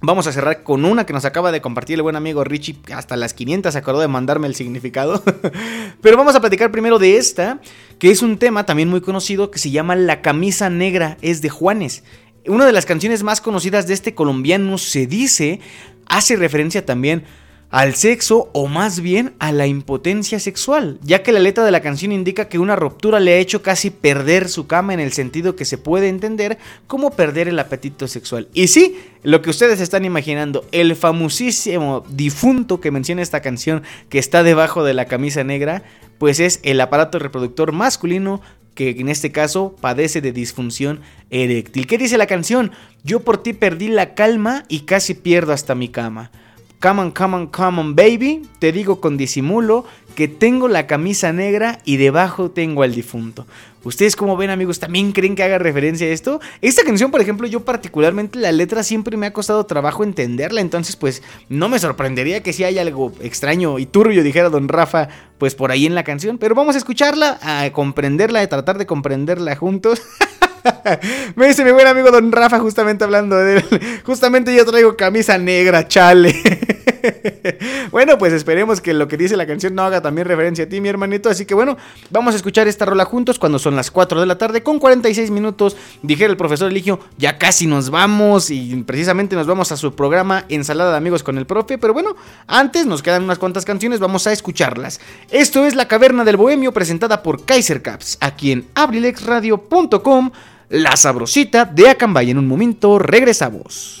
Vamos a cerrar con una que nos acaba de compartir el buen amigo Richie. Hasta las 500 se acordó de mandarme el significado. Pero vamos a platicar primero de esta, que es un tema también muy conocido que se llama La camisa negra es de Juanes. Una de las canciones más conocidas de este colombiano se dice, hace referencia también al sexo o más bien a la impotencia sexual, ya que la letra de la canción indica que una ruptura le ha hecho casi perder su cama en el sentido que se puede entender como perder el apetito sexual. Y sí, lo que ustedes están imaginando, el famosísimo difunto que menciona esta canción que está debajo de la camisa negra, pues es el aparato reproductor masculino que en este caso padece de disfunción eréctil. ¿Qué dice la canción? Yo por ti perdí la calma y casi pierdo hasta mi cama. Come on, come on, come on, baby. Te digo con disimulo que tengo la camisa negra y debajo tengo al difunto. ¿Ustedes cómo ven, amigos? ¿También creen que haga referencia a esto? Esta canción, por ejemplo, yo particularmente la letra siempre me ha costado trabajo entenderla. Entonces, pues, no me sorprendería que si hay algo extraño y turbio, dijera don Rafa, pues por ahí en la canción. Pero vamos a escucharla, a comprenderla, a tratar de comprenderla juntos. Me dice mi buen amigo Don Rafa, justamente hablando de él. Justamente yo traigo camisa negra, chale. bueno, pues esperemos que lo que dice la canción no haga también referencia a ti, mi hermanito. Así que bueno, vamos a escuchar esta rola juntos cuando son las 4 de la tarde con 46 minutos. Dijera el profesor Eligio, ya casi nos vamos y precisamente nos vamos a su programa Ensalada de Amigos con el Profe. Pero bueno, antes nos quedan unas cuantas canciones, vamos a escucharlas. Esto es La Caverna del Bohemio presentada por Kaiser Caps, aquí en abrilexradio.com. La sabrosita de Acambay. En un momento regresamos.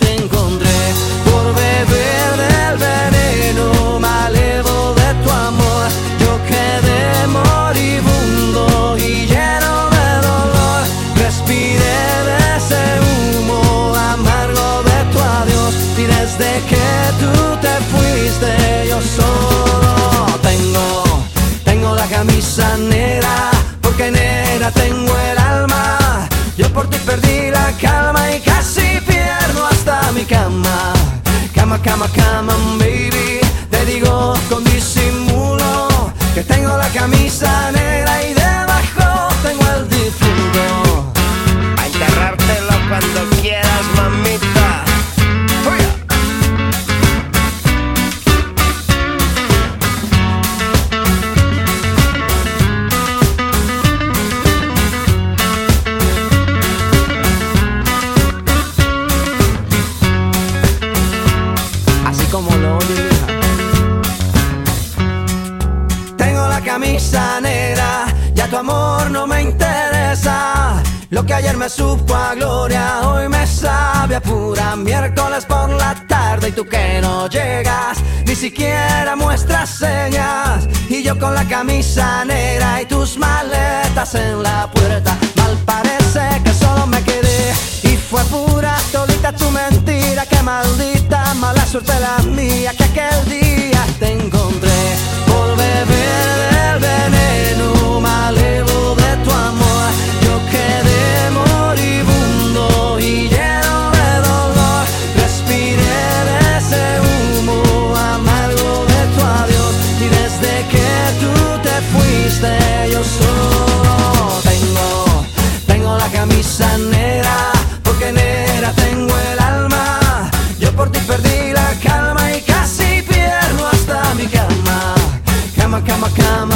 tengo el alma. Yo por ti perdí la calma y casi pierdo hasta mi cama. Cama, cama, cama, baby. Te digo con disimulo que tengo la camisa negra y debajo me supo a gloria, hoy me sabe a pura miércoles por la tarde y tú que no llegas, ni siquiera muestras señas. Y yo con la camisa negra y tus maletas en la puerta, mal parece que solo me quedé y fue pura todita tu mentira, que maldita mala suerte la mía que aquel día te encontré por beber del veneno malevo de tu amor. Yo yo solo tengo, tengo la camisa negra porque negra tengo el alma. Yo por ti perdí la calma y casi pierdo hasta mi cama. Cama, cama, cama,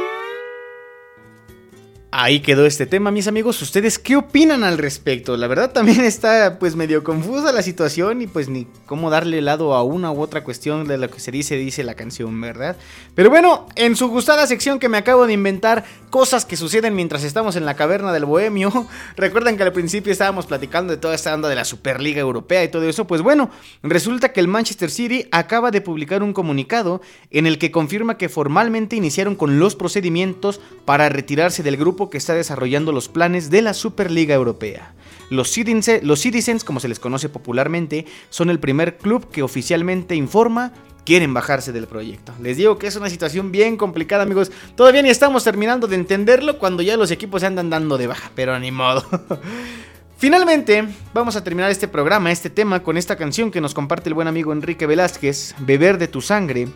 Ahí quedó este tema, mis amigos. ¿Ustedes qué opinan al respecto? La verdad también está pues medio confusa la situación y pues ni cómo darle lado a una u otra cuestión de lo que se dice, dice la canción, ¿verdad? Pero bueno, en su gustada sección que me acabo de inventar, cosas que suceden mientras estamos en la caverna del bohemio. Recuerdan que al principio estábamos platicando de toda esta onda de la Superliga Europea y todo eso. Pues bueno, resulta que el Manchester City acaba de publicar un comunicado en el que confirma que formalmente iniciaron con los procedimientos para retirarse del grupo que está desarrollando los planes de la Superliga Europea. Los, Citizens, los Citizens, como se les conoce popularmente, son el primer club que oficialmente informa quieren bajarse del proyecto. Les digo que es una situación bien complicada, amigos. Todavía ni estamos terminando de entenderlo cuando ya los equipos se andan dando de baja, pero ni modo. Finalmente, vamos a terminar este programa, este tema, con esta canción que nos comparte el buen amigo Enrique Velázquez, Beber de tu sangre.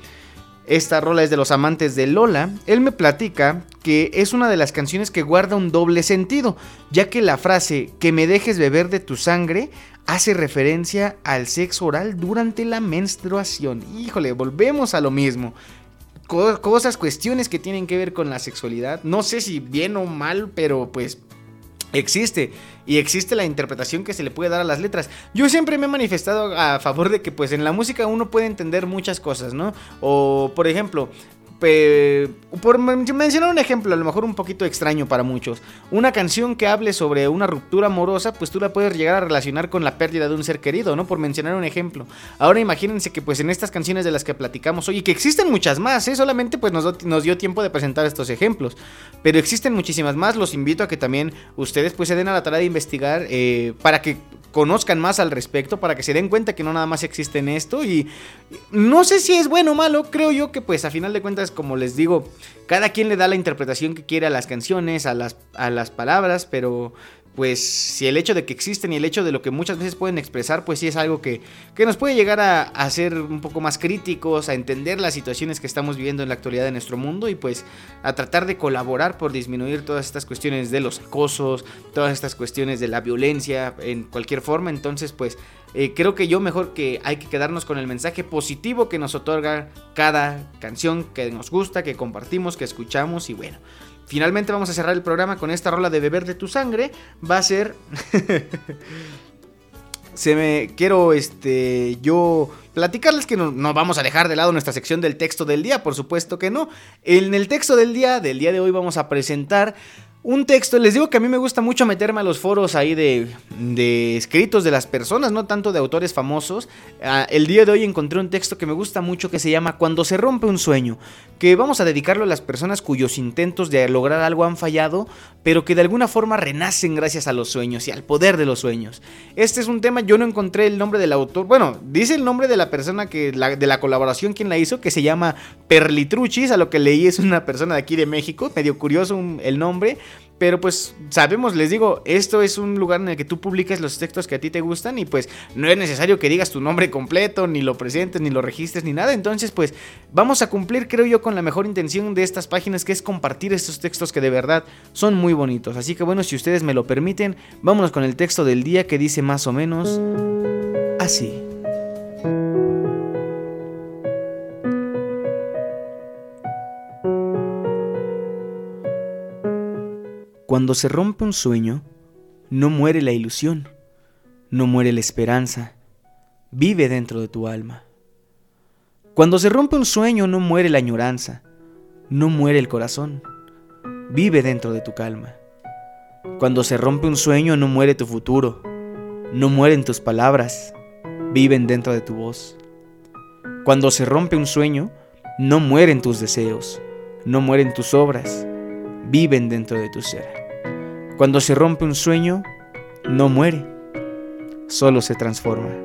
Esta rola es de los amantes de Lola. Él me platica que es una de las canciones que guarda un doble sentido, ya que la frase que me dejes beber de tu sangre hace referencia al sexo oral durante la menstruación. Híjole, volvemos a lo mismo. Co- cosas, cuestiones que tienen que ver con la sexualidad. No sé si bien o mal, pero pues existe y existe la interpretación que se le puede dar a las letras. Yo siempre me he manifestado a favor de que pues en la música uno puede entender muchas cosas, ¿no? O por ejemplo, pe- por men- mencionar un ejemplo, a lo mejor un poquito extraño para muchos, una canción que hable sobre una ruptura amorosa, pues tú la puedes llegar a relacionar con la pérdida de un ser querido, ¿no? Por mencionar un ejemplo. Ahora imagínense que pues en estas canciones de las que platicamos hoy, y que existen muchas más, ¿eh? Solamente pues nos, nos dio tiempo de presentar estos ejemplos, pero existen muchísimas más, los invito a que también ustedes pues se den a la tarea de investigar eh, para que conozcan más al respecto, para que se den cuenta que no nada más existe en esto. Y no sé si es bueno o malo, creo yo que pues a final de cuentas, como les digo, cada quien le da la interpretación que quiere a las canciones, a las, a las palabras, pero pues si el hecho de que existen y el hecho de lo que muchas veces pueden expresar, pues sí es algo que, que nos puede llegar a, ser un poco más críticos, a entender las situaciones que estamos viviendo en la actualidad de nuestro mundo y pues a tratar de colaborar por disminuir todas estas cuestiones de los acosos, todas estas cuestiones de la violencia en cualquier forma. Entonces pues eh, creo que yo mejor que hay que quedarnos con el mensaje positivo que nos otorga cada canción que nos gusta, que compartimos, que escuchamos y bueno. Finalmente vamos a cerrar el programa con esta rola de Beber de tu sangre. Va a ser... se me quiero este yo platicarles que no, no, vamos a dejar de lado nuestra sección del texto del día, por supuesto que no. En el texto del día del día de hoy vamos a presentar un texto, les digo que a mí me gusta mucho meterme a los foros ahí de, escritos de las personas, no tanto de autores famosos. Ah, el día de hoy encontré un texto que me gusta mucho que se llama Cuando se rompe un sueño, que vamos a dedicarlo a las personas cuyos intentos de lograr algo han fallado, pero que de alguna forma renacen gracias a los sueños y al poder de los sueños. Este es un tema, yo no encontré el nombre del autor, bueno, dice el nombre de la persona que, de la colaboración quien la hizo, que se llama Perlitruchis, a lo que leí es una persona de aquí de México, medio curioso el nombre. Pero pues sabemos, les digo, esto es un lugar en el que tú publicas los textos que a ti te gustan y pues no es necesario que digas tu nombre completo, ni lo presentes, ni lo registres, ni nada. Entonces pues vamos a cumplir, creo yo, con la mejor intención de estas páginas que es compartir estos textos que de verdad son muy bonitos. Así que bueno, si ustedes me lo permiten, vámonos con el texto del día que dice más o menos así. Cuando se rompe un sueño, no muere la ilusión, no muere la esperanza, vive dentro de tu alma. Cuando se rompe un sueño, no muere la añoranza, no muere el corazón, vive dentro de tu calma. Cuando se rompe un sueño, no muere tu futuro, no mueren tus palabras, viven dentro de tu voz. Cuando se rompe un sueño, no mueren tus deseos, no mueren tus obras, viven dentro de tu ser. Cuando se rompe un sueño, no muere, solo se transforma.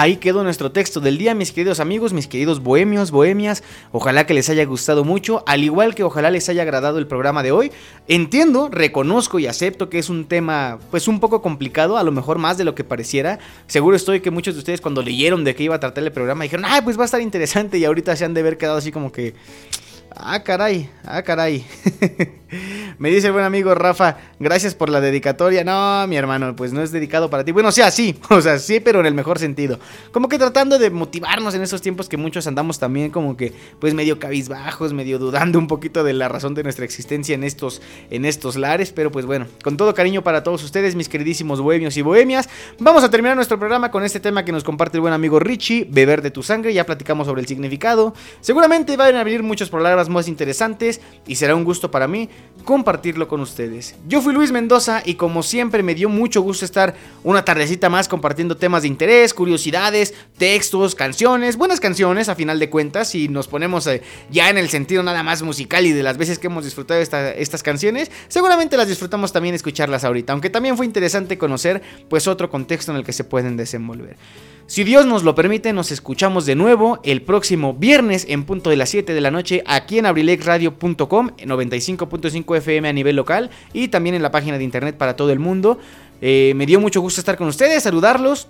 Ahí quedó nuestro texto del día, mis queridos amigos, mis queridos bohemios, bohemias. Ojalá que les haya gustado mucho, al igual que ojalá les haya agradado el programa de hoy. Entiendo, reconozco y acepto que es un tema pues un poco complicado, a lo mejor más de lo que pareciera. Seguro estoy que muchos de ustedes cuando leyeron de qué iba a tratar el programa dijeron, "Ah, pues va a estar interesante" y ahorita se han de haber quedado así como que Ah, caray, ah, caray. Me dice el buen amigo Rafa, gracias por la dedicatoria. No, mi hermano, pues no es dedicado para ti. Bueno, o sea, sí, o sea, sí, pero en el mejor sentido. Como que tratando de motivarnos en esos tiempos que muchos andamos también como que, pues medio cabizbajos, medio dudando un poquito de la razón de nuestra existencia en estos, en estos lares. Pero pues bueno, con todo cariño para todos ustedes, mis queridísimos bohemios y bohemias. Vamos a terminar nuestro programa con este tema que nos comparte el buen amigo Richie, beber de tu sangre. Ya platicamos sobre el significado. Seguramente van a venir muchos programas más interesantes y será un gusto para mí compartirlo con ustedes. Yo fui Luis Mendoza y como siempre me dio mucho gusto estar una tardecita más compartiendo temas de interés, curiosidades, textos, canciones, buenas canciones a final de cuentas y nos ponemos eh, ya en el sentido nada más musical y de las veces que hemos disfrutado esta, estas canciones, seguramente las disfrutamos también escucharlas ahorita, aunque también fue interesante conocer pues otro contexto en el que se pueden desenvolver. Si Dios nos lo permite, nos escuchamos de nuevo el próximo viernes en punto de las 7 de la noche aquí en abrilexradio.com, 95.5 FM a nivel local y también en la página de internet para todo el mundo. Eh, me dio mucho gusto estar con ustedes, saludarlos,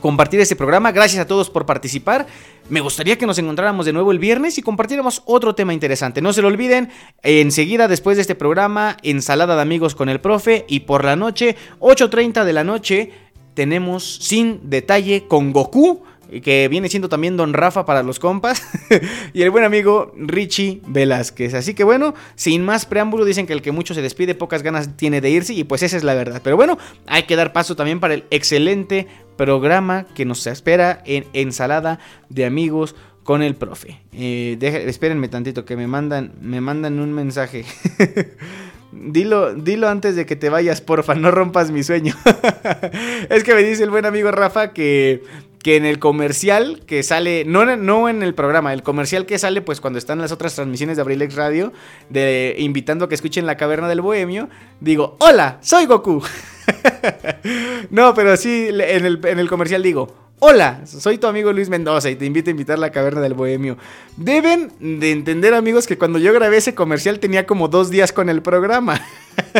compartir este programa. Gracias a todos por participar. Me gustaría que nos encontráramos de nuevo el viernes y compartiéramos otro tema interesante. No se lo olviden, enseguida después de este programa, ensalada de amigos con el profe y por la noche, 8.30 de la noche tenemos sin detalle con Goku, que viene siendo también Don Rafa para los compas, y el buen amigo Richie Velázquez. Así que bueno, sin más preámbulo, dicen que el que mucho se despide, pocas ganas tiene de irse, y pues esa es la verdad. Pero bueno, hay que dar paso también para el excelente programa que nos espera en Ensalada de Amigos con el profe. Eh, espérenme tantito que me mandan, me mandan un mensaje. Dilo, dilo antes de que te vayas, porfa, no rompas mi sueño. es que me dice el buen amigo Rafa que, que en el comercial que sale, no, no en el programa, el comercial que sale pues cuando están las otras transmisiones de Abrilex Radio, de invitando a que escuchen la caverna del bohemio, digo, hola, soy Goku. no, pero sí, en el, en el comercial digo, Hola, soy tu amigo Luis Mendoza y te invito a invitar a la caverna del bohemio. Deben de entender amigos que cuando yo grabé ese comercial tenía como dos días con el programa.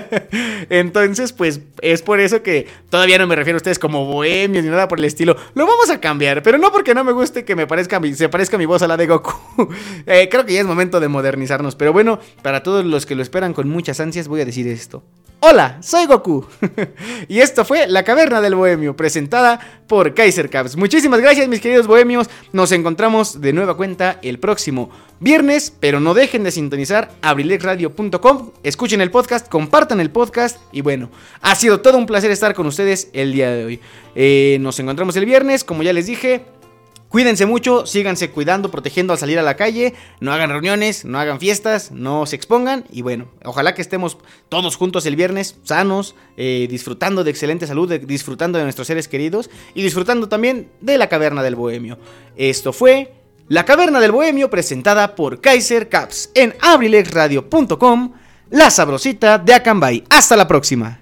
Entonces, pues es por eso que todavía no me refiero a ustedes como bohemios ni nada por el estilo. Lo vamos a cambiar, pero no porque no me guste que me parezca se parezca mi voz a la de Goku. eh, creo que ya es momento de modernizarnos. Pero bueno, para todos los que lo esperan con muchas ansias, voy a decir esto.
Hola, soy Goku. y esto fue La Caverna del Bohemio, presentada por Kaiser Caps. Muchísimas gracias, mis queridos bohemios. Nos encontramos de nueva cuenta el próximo viernes, pero no dejen de sintonizar abrilexradio.com. Escuchen el podcast, compartan el podcast. Y bueno, ha sido todo un placer estar con ustedes el día de hoy. Eh, nos encontramos el viernes, como ya les dije. Cuídense mucho, síganse cuidando, protegiendo al salir a la calle, no hagan reuniones, no hagan fiestas, no se expongan y bueno, ojalá que estemos todos juntos el viernes, sanos, eh, disfrutando de excelente salud, disfrutando de nuestros seres queridos y disfrutando también de la caverna del bohemio. Esto fue La caverna del bohemio presentada por Kaiser Caps en abrilexradio.com, la sabrosita de Acambay. Hasta la próxima.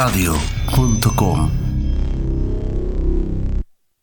abrilexradio.com